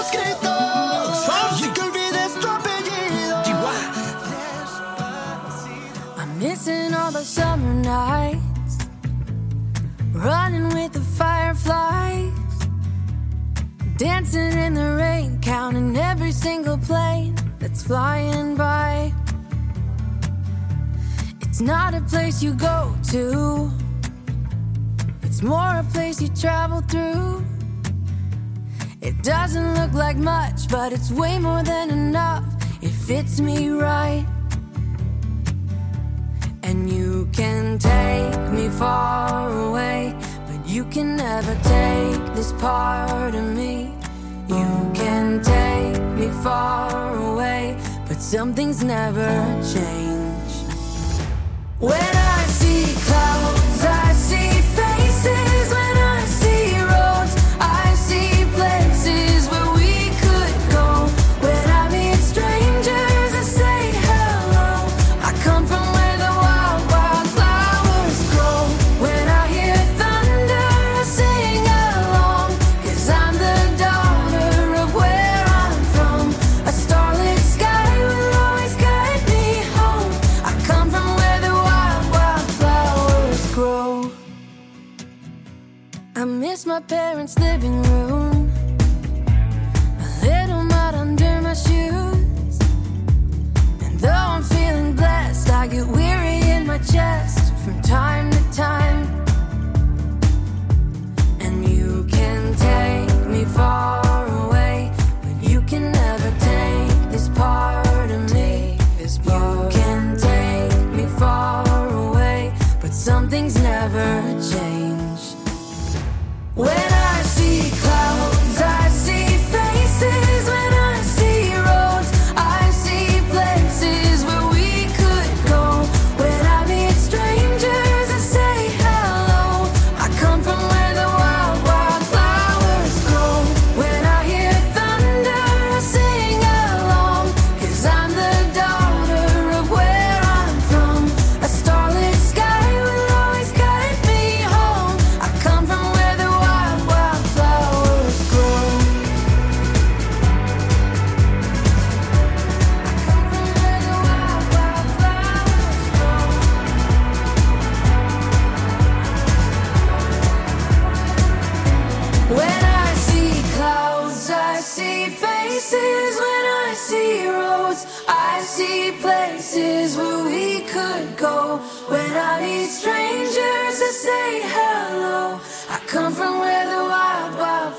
Nights, running with the fireflies, dancing in the rain, counting every single plane that's flying by. It's not a place you go to, it's more a place you travel through. It doesn't look like much, but it's way more than enough. It fits me right. And you can take me far away, but you can never take this part of me. You can take me far away, but some things never change. When I see clouds, I see faces. When I see miss my parents' living room. A little mud under my shoes. And though I'm feeling blessed, I get weary in my chest from time to time. When I see clouds, I see faces. When I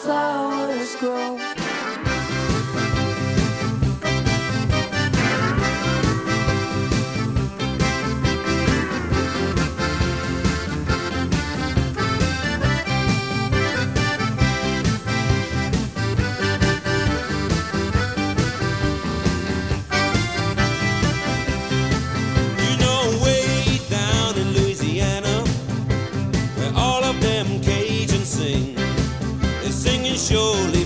flowers grow. Surely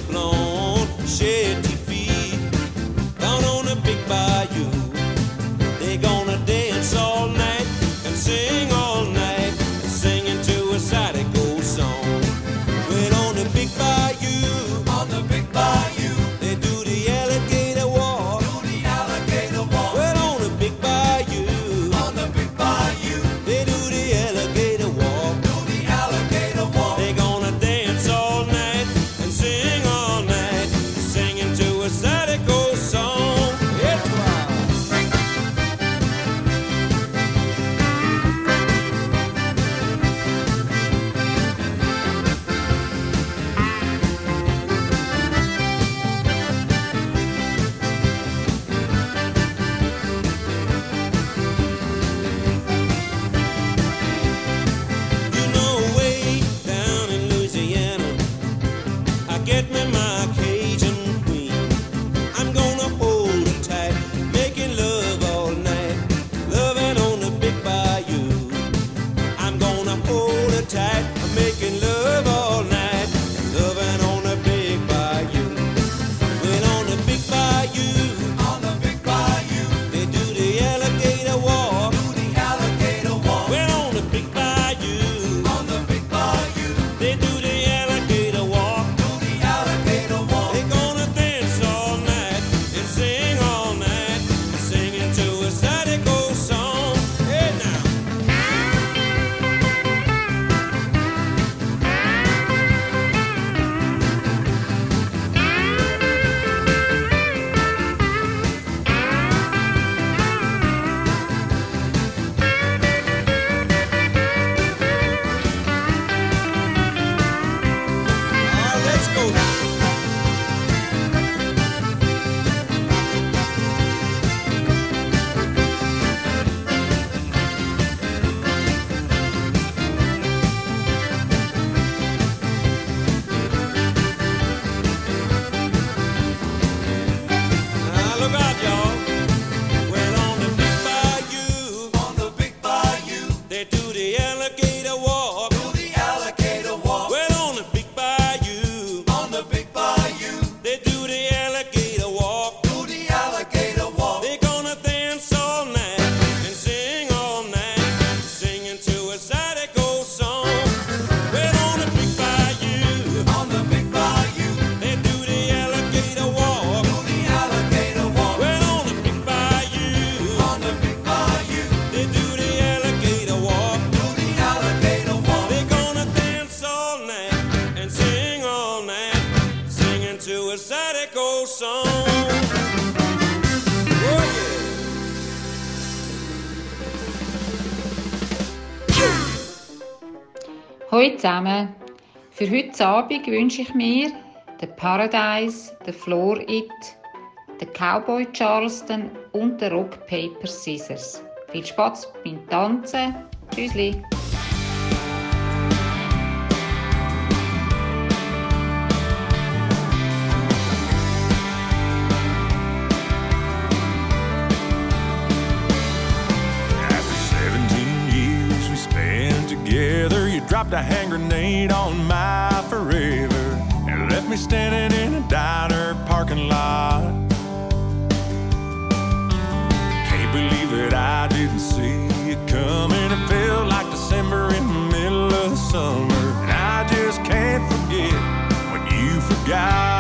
Zusammen. Für heute Abend wünsche ich mir den Paradise, den Floor It, den Cowboy Charleston und den Rock Paper Scissors. Viel Spaß beim Tanzen. Tschüss. dropped a hand grenade on my forever and left me standing in a diner parking lot. Can't believe that I didn't see it coming. It felt like December in the middle of the summer, and I just can't forget when you forgot.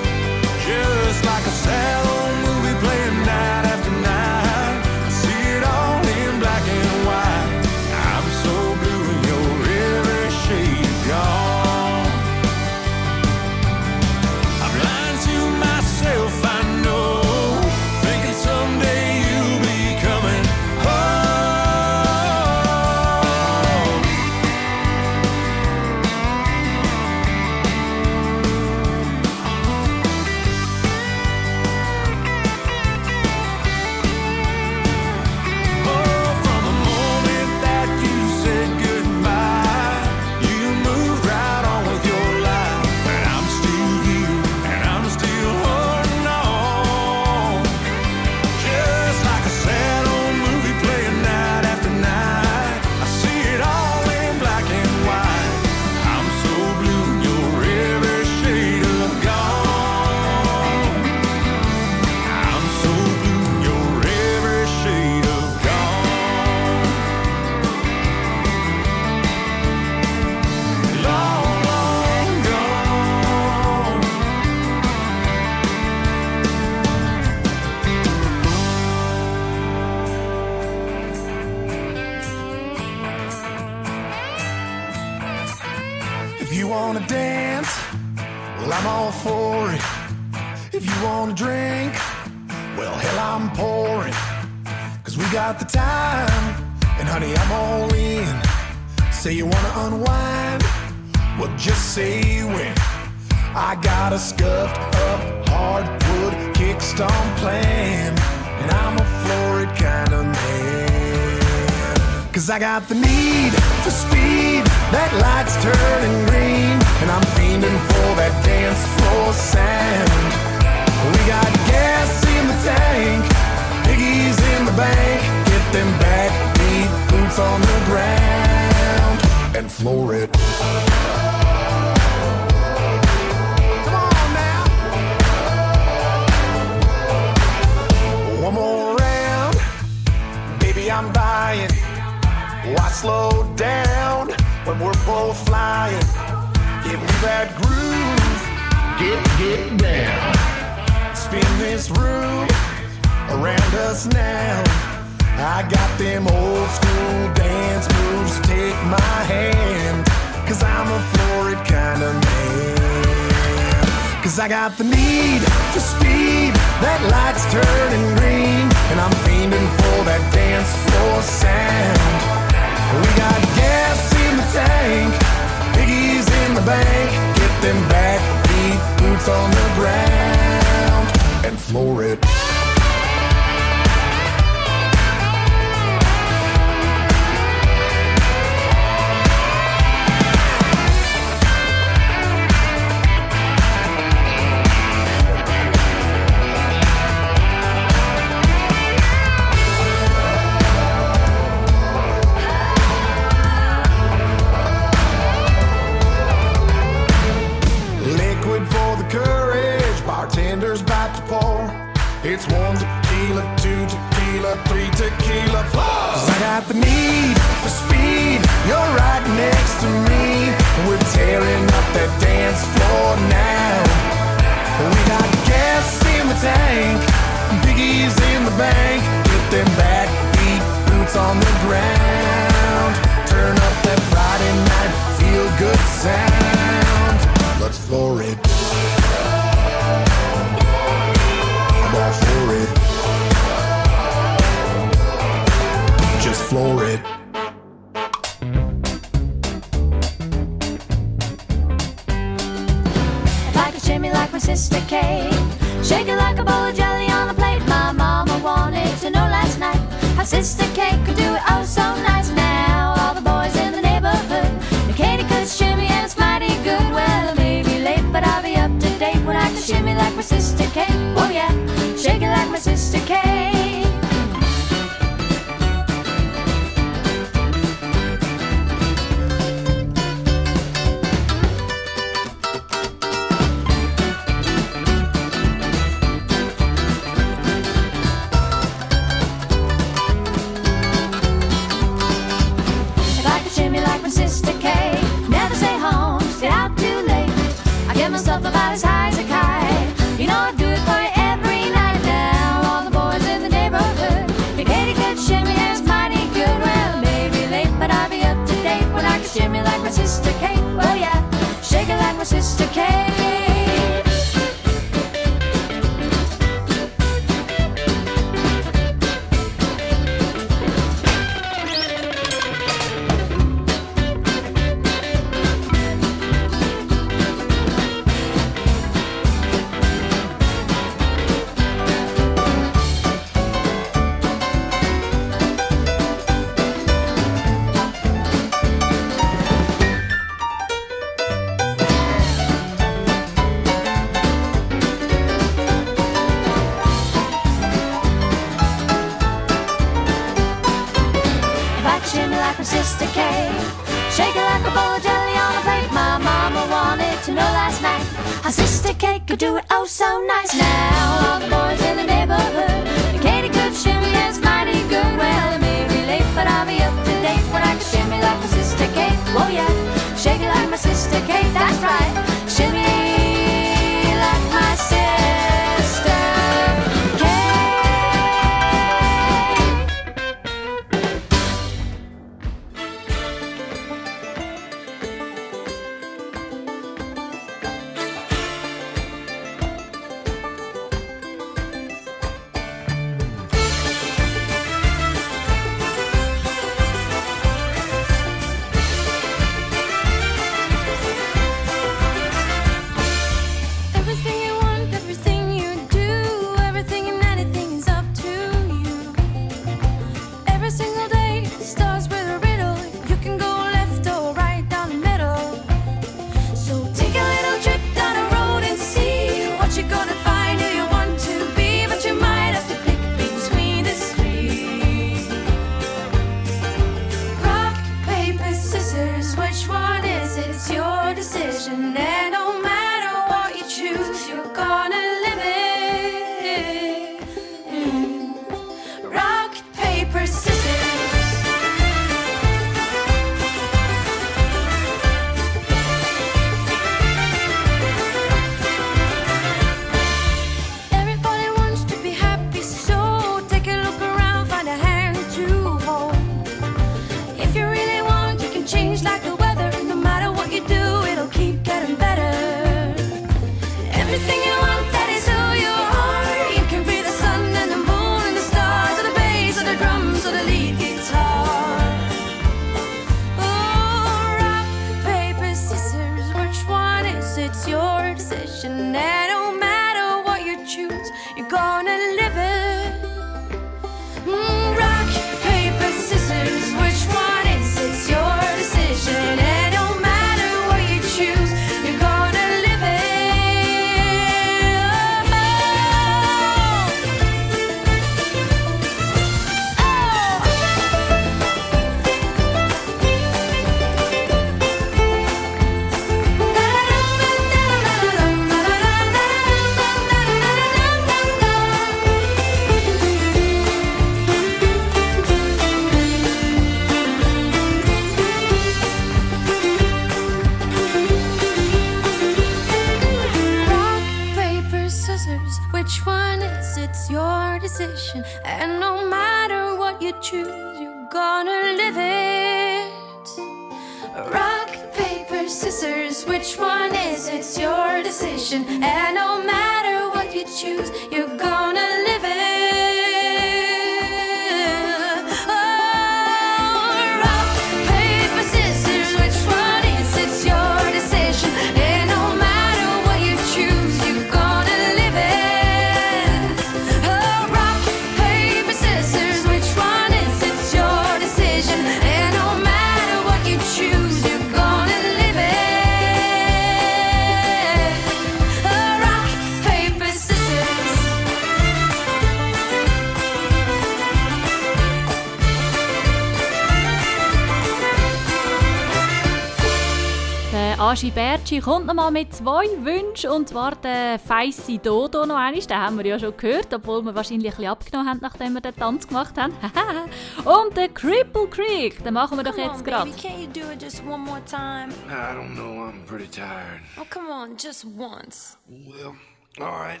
Gucci kommt nochmal mit zwei Wünschen. Und zwar der feisse Dodo noch einmal. Den haben wir ja schon gehört, obwohl wir wahrscheinlich ein bisschen abgenommen haben, nachdem wir den Tanz gemacht haben. [LAUGHS] und der Cripple Creek. Den machen wir come doch jetzt gerade. Can't you do it just one more time? I don't know, I'm pretty tired. Oh, come on, just once. Well, alright.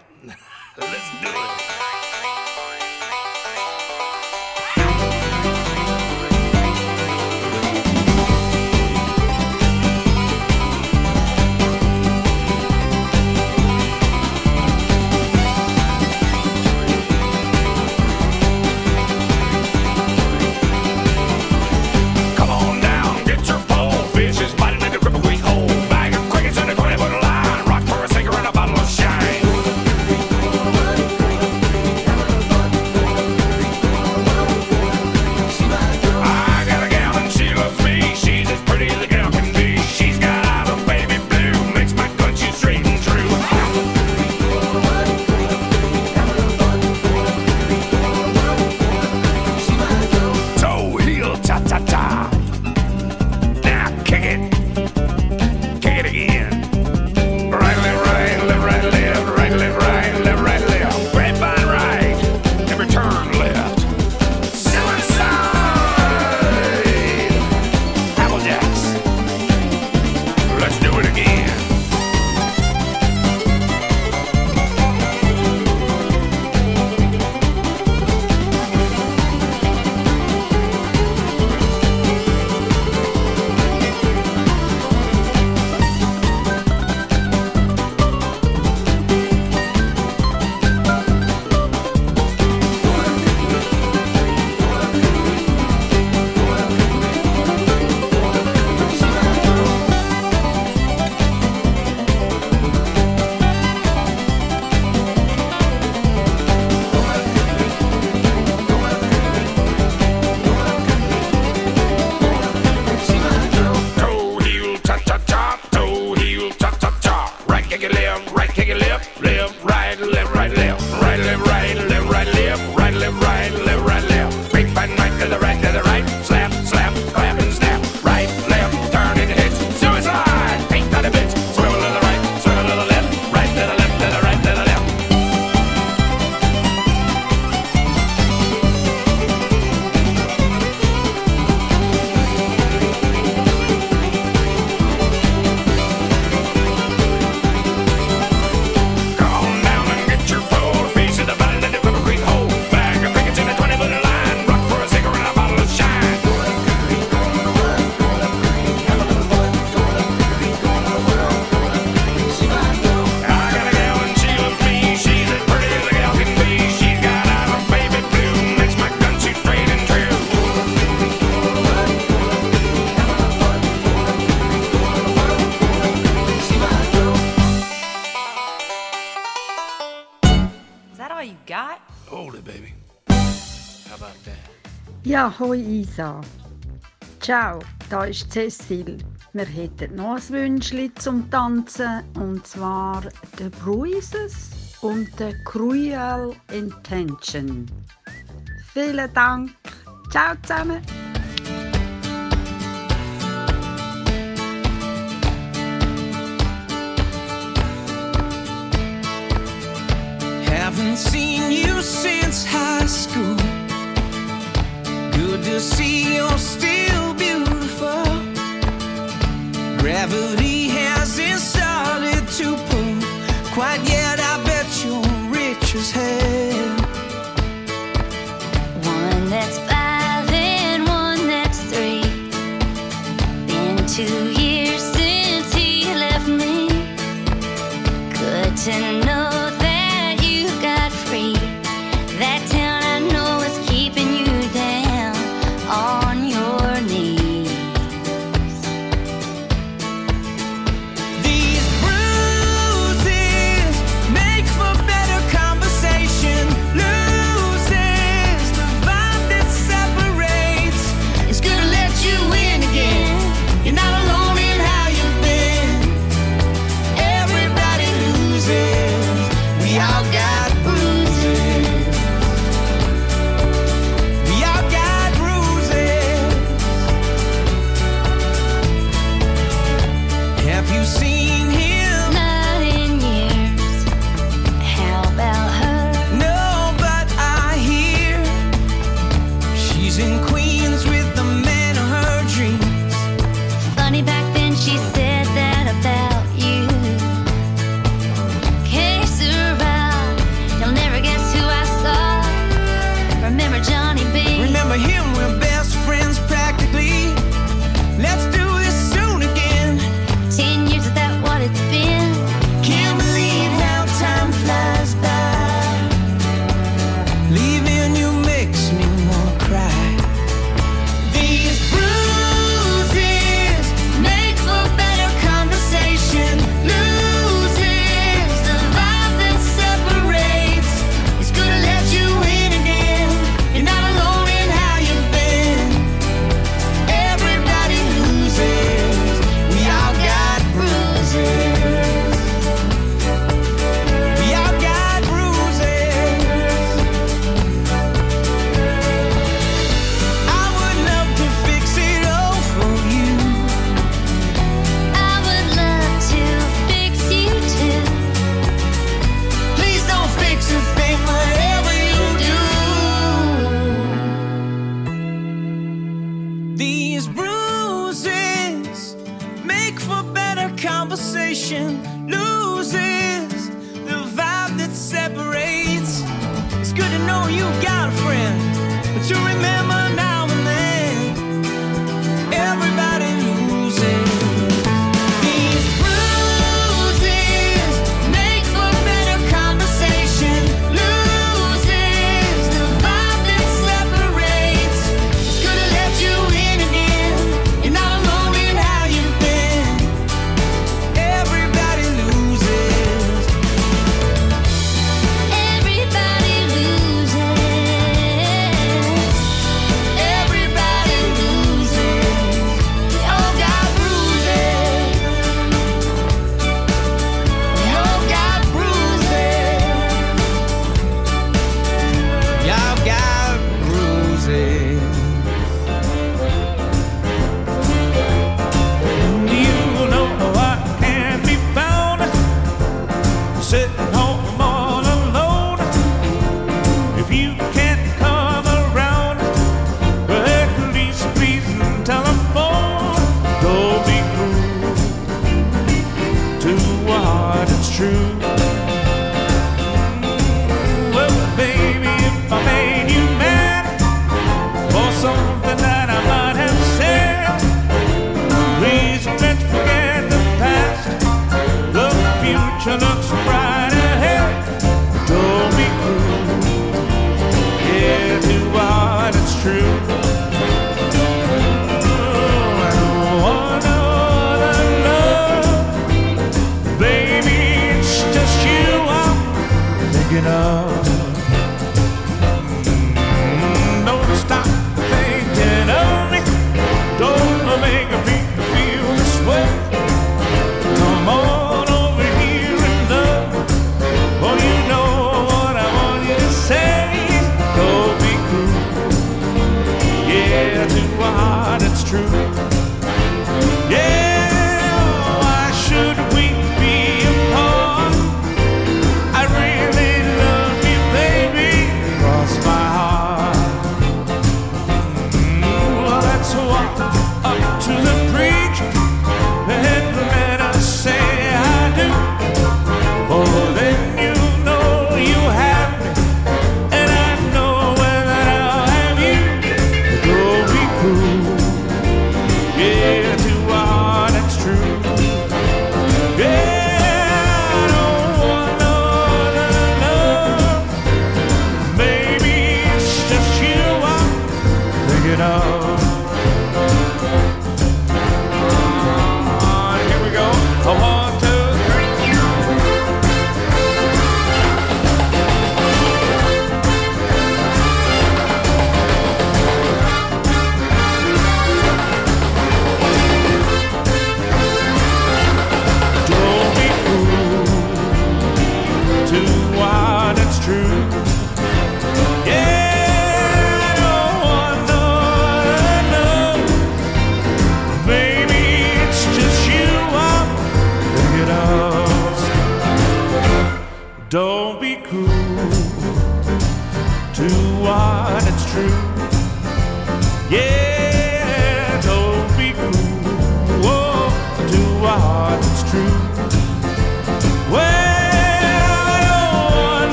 Ja, hoi Isa. Ciao, da ist Cecil. Wir hätten noch ein Wünschchen zum Tanzen und zwar The Bruises und The Cruel Intention. Vielen Dank. Ciao zusammen.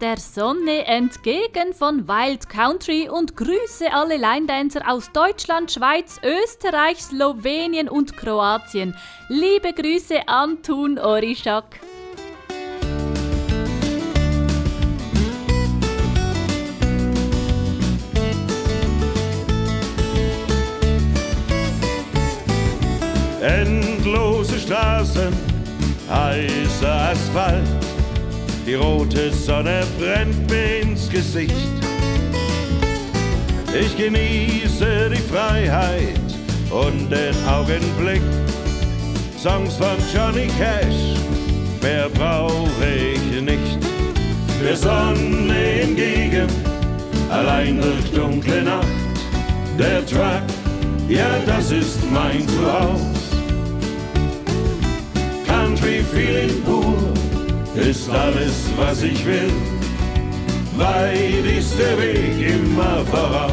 Der Sonne entgegen von Wild Country und grüße alle Line-Dancer aus Deutschland, Schweiz, Österreich, Slowenien und Kroatien. Liebe Grüße Antun Orischak. Endlose Straßen, heißer Asphalt, die rote Sonne brennt mir ins Gesicht. Ich genieße die Freiheit und den Augenblick. Songs von Johnny Cash, mehr brauche ich nicht. Der Sonne entgegen, allein durch dunkle Nacht. Der Truck, ja, das ist mein Zuhause. Country Feeling pur ist alles, was ich will. Weit ist der Weg immer voraus.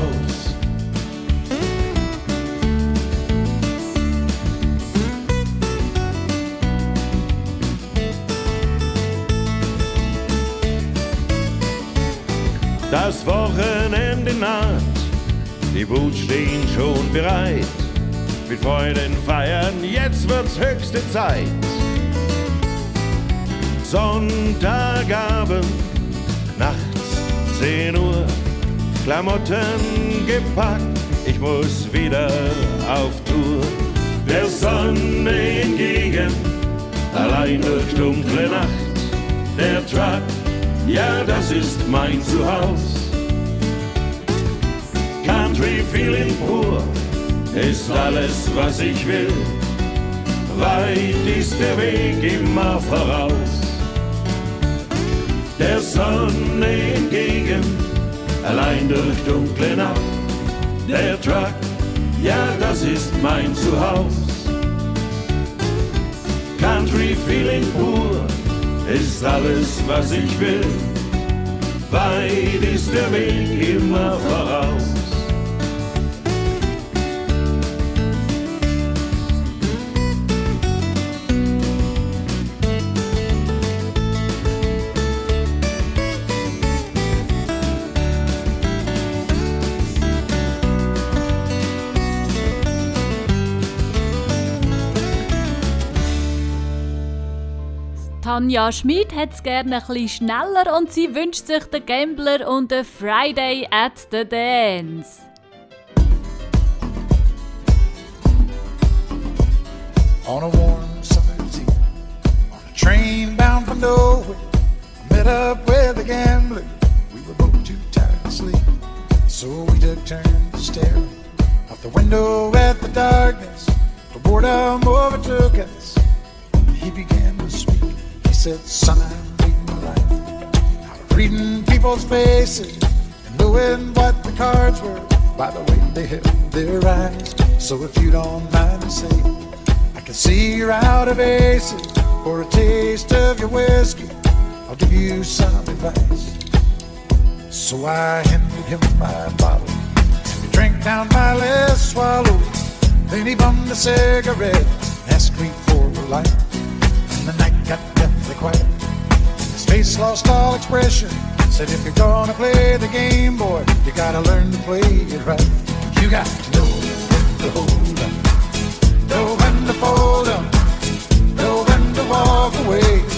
Das Wochenende naht, die Boots stehen schon bereit. Mit Freunden feiern, jetzt wird's höchste Zeit. Sonntagabend, nachts 10 Uhr, Klamotten gepackt, ich muss wieder auf Tour. Der Sonne entgegen, allein durch dunkle Nacht, der Truck, ja, das ist mein Zuhause. Country Feeling pur ist alles, was ich will. Weit ist der Weg immer voraus. Der Sonne entgegen, allein durch dunkle Nacht. Der Truck, ja, das ist mein Zuhause. Country Feeling pur ist alles, was ich will. Weit ist der Weg immer voraus. Anja Schmid hat es gerne ein bisschen schneller und sie wünscht sich den Gambler und den Friday at the Dance. On a warm summer's evening, on a train bound for nowhere, met up with a gambler. We were both too tired to sleep, so we took turns staring out the window at the darkness. The boredom overtook us, he began said, son, I'm reading life. I'm reading people's faces and knowing what the cards were by the way they held their eyes. So if you don't mind me saying, I can see you're out of aces for a taste of your whiskey. I'll give you some advice. So I handed him my bottle. He drank down my last swallow. Then he bummed a cigarette and asked me for a light. And the night got pretty quiet. His face lost all expression. Said if you're gonna play the game, boy, you gotta learn to play it right. You got to know when to hold up, know when to fold up, know when to walk away.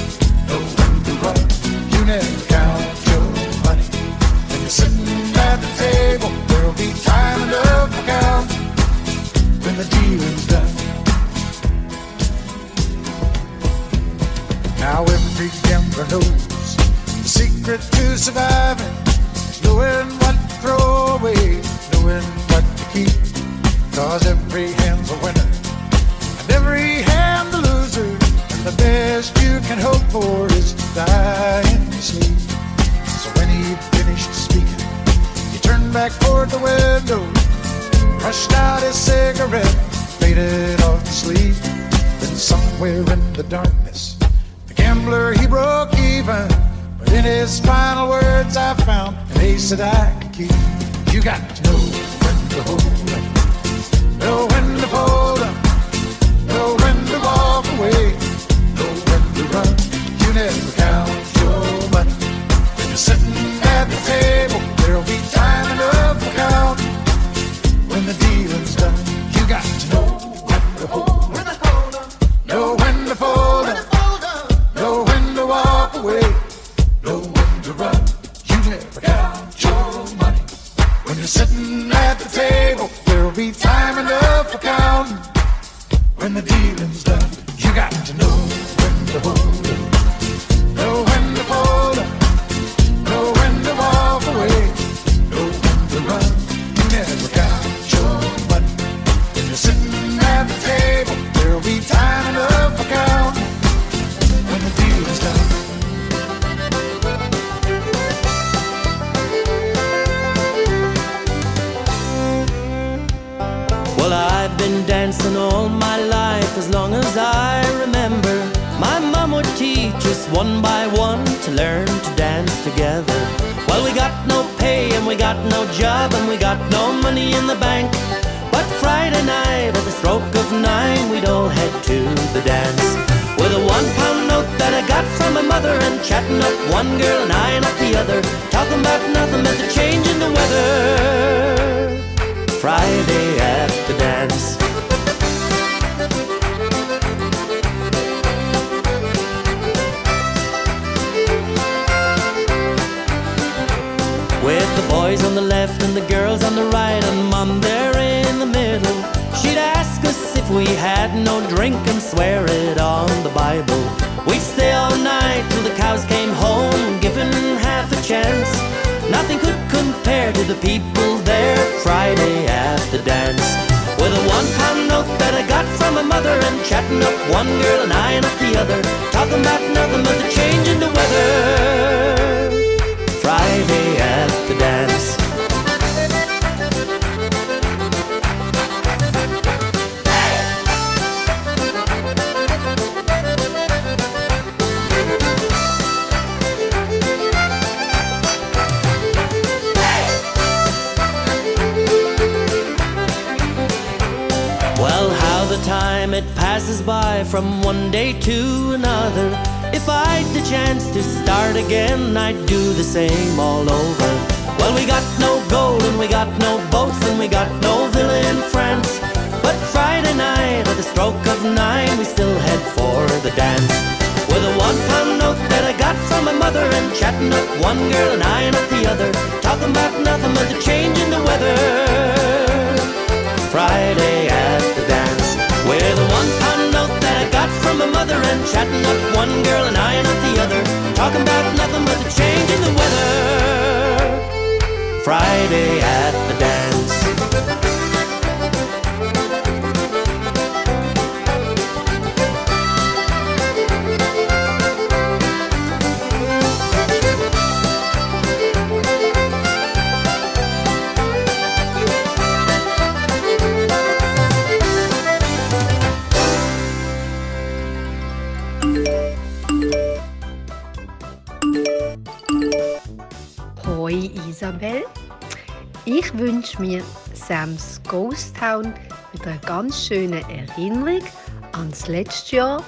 letztes Jahr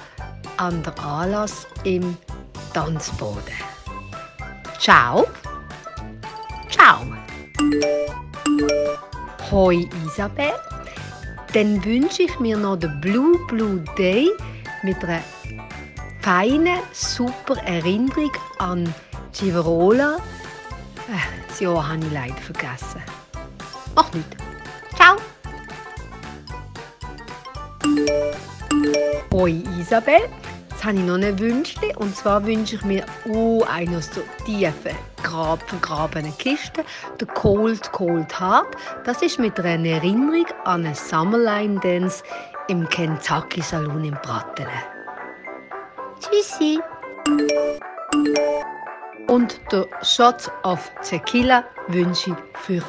an der Anlass im Tanzboden. Ciao! Ciao! Hoi Isabel! Dann wünsche ich mir noch den Blue Blue Day mit einer feinen, super Erinnerung an Civarola. Äh, das Jahr habe ich leider vergessen. Mach nichts. Hoi Isabel. Jetzt habe ich noch einen Wunsch. Und zwar wünsche ich mir oh, einen aus der tiefen, grab vergrabenen Kisten. den Cold Cold Heart. Das ist mit einer Erinnerung an einen Summerline Dance im Kentucky Saloon in Brattelen. Tschüssi! Und den Shot of Tequila wünsche ich für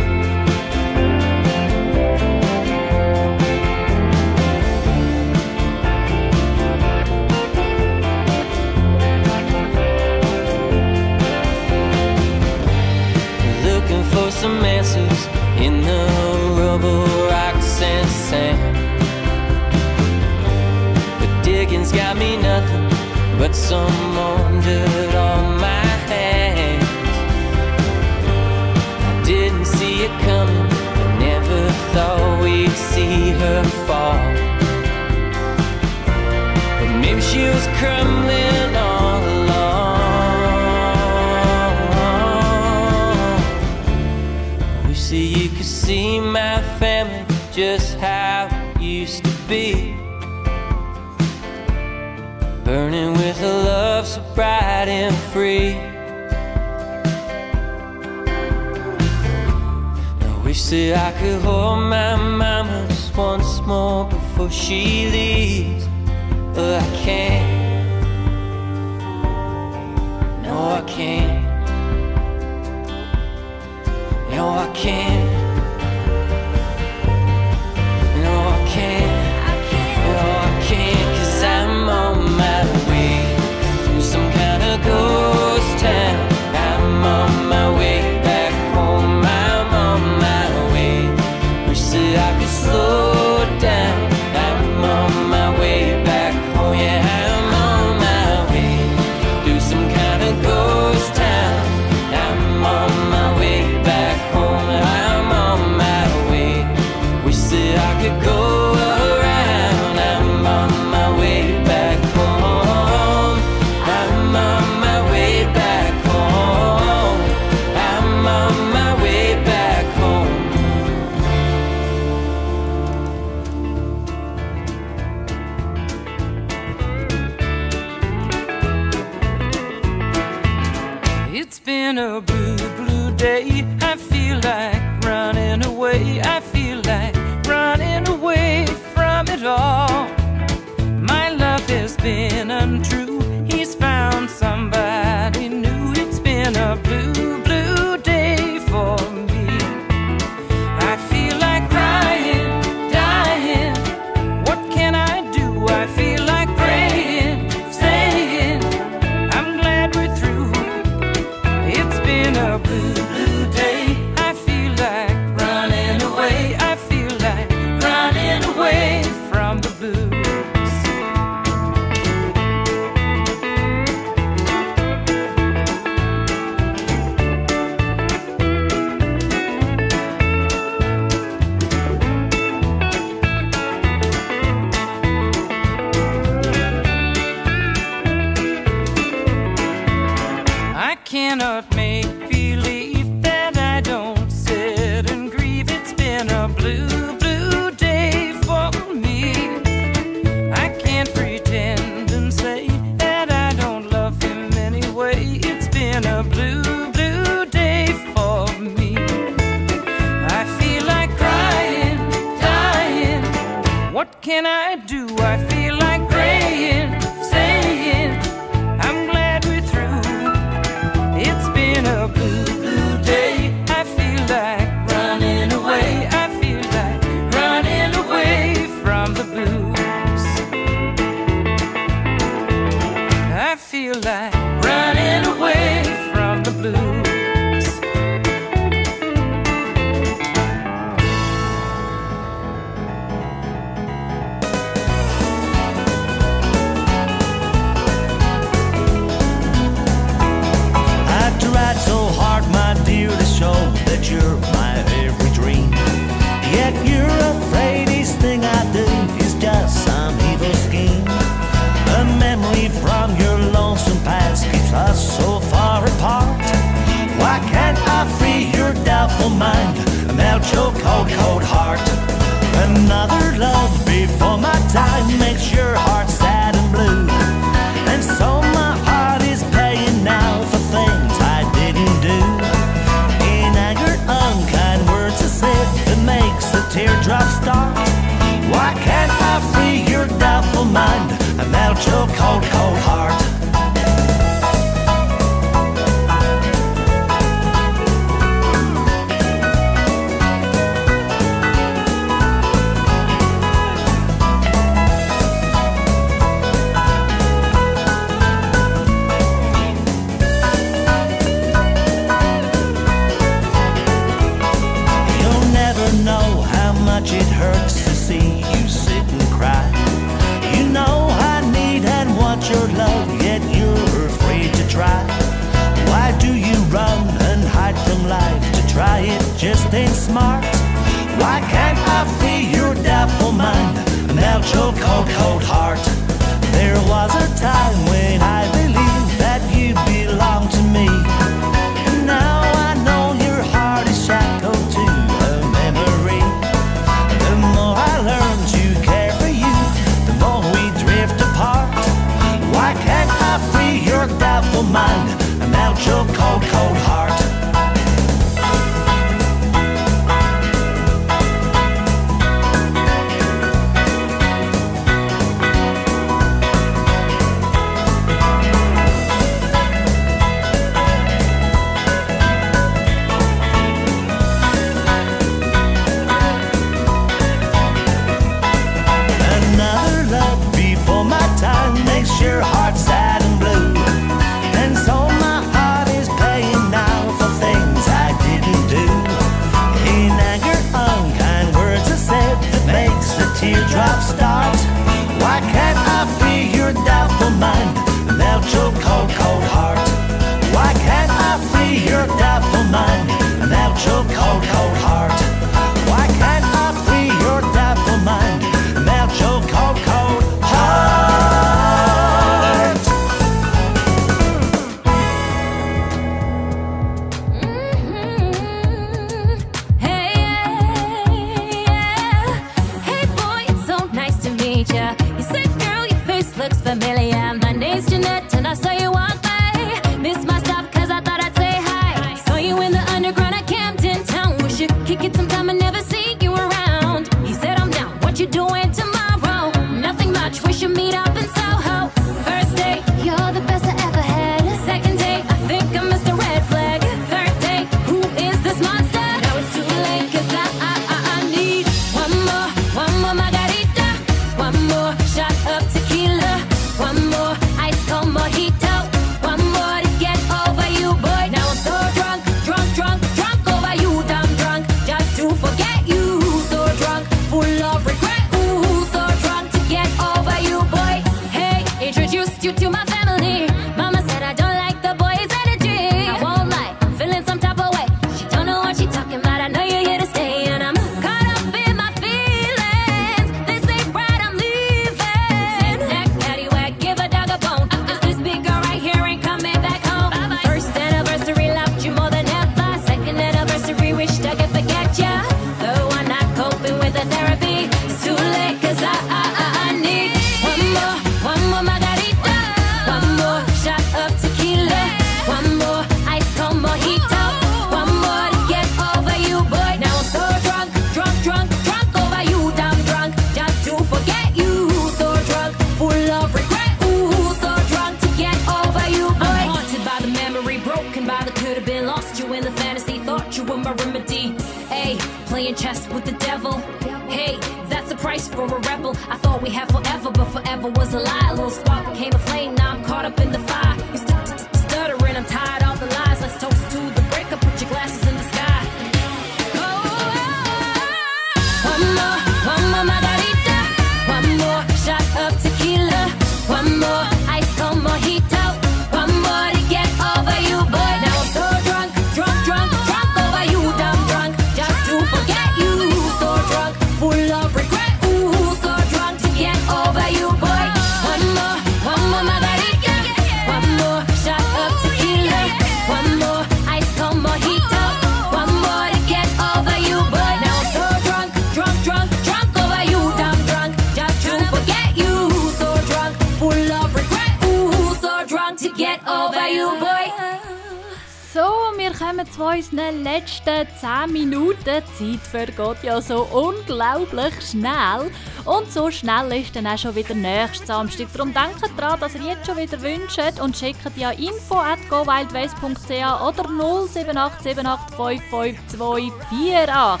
vergeht ja so unglaublich schnell. Und so schnell ist dann auch schon wieder nächstes Samstag. Darum denkt daran, dass ihr jetzt schon wieder wünscht und schickt ja info at oder 07878552248.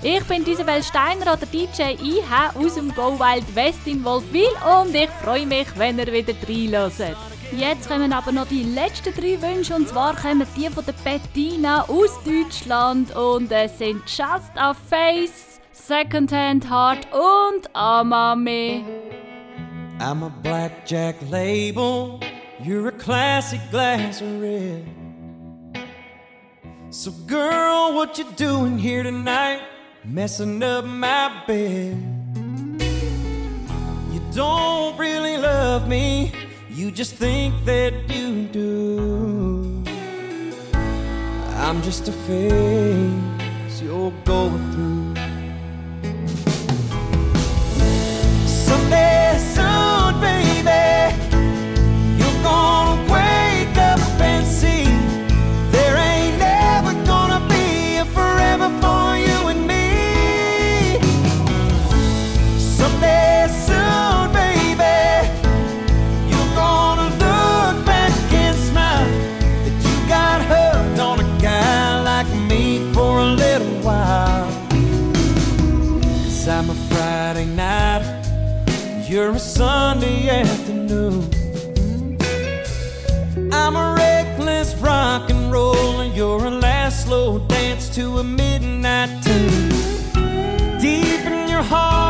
Ich bin Isabel Steiner oder DJ IH aus dem Go Wild West in Wolfwil und ich freue mich, wenn ihr wieder reinlässt. Jetzt kommen aber noch die letzten drei Wünsche und zwar kommen die von der Bettina aus Deutschland und es sind Just a Face, Secondhand Heart und Amame. I'm a blackjack label, you're a classic glass of red. So girl, what you doing here tonight, messing up my bed? just think that you do. I'm just a fake. to a midnight tune deep in your heart.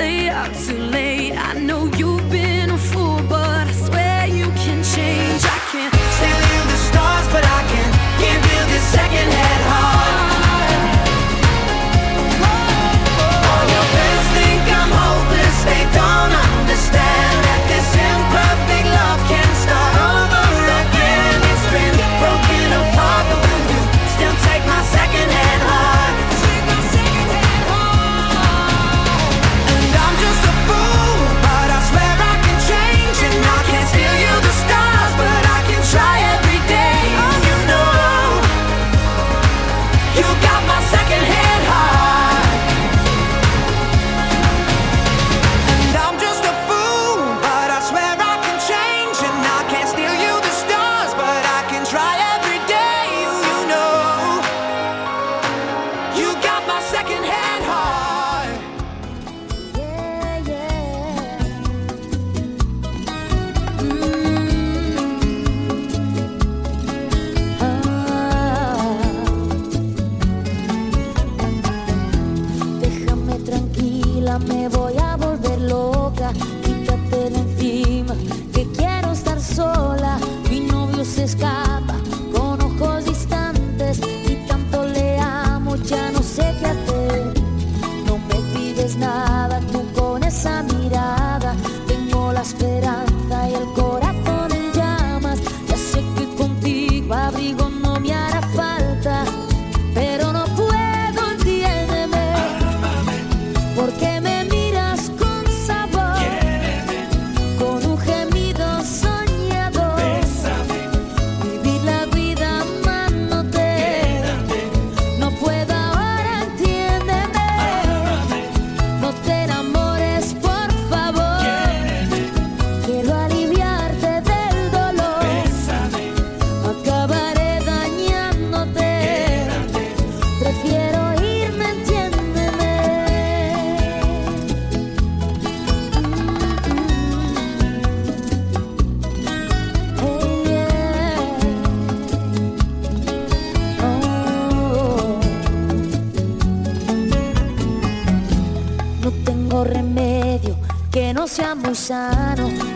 stay too late. I know you've been a fool, but I swear you can change. I can't. The stars, but I can. This second half.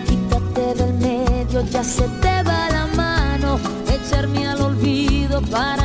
quítate del medio, ya se te va la mano, echarme al olvido para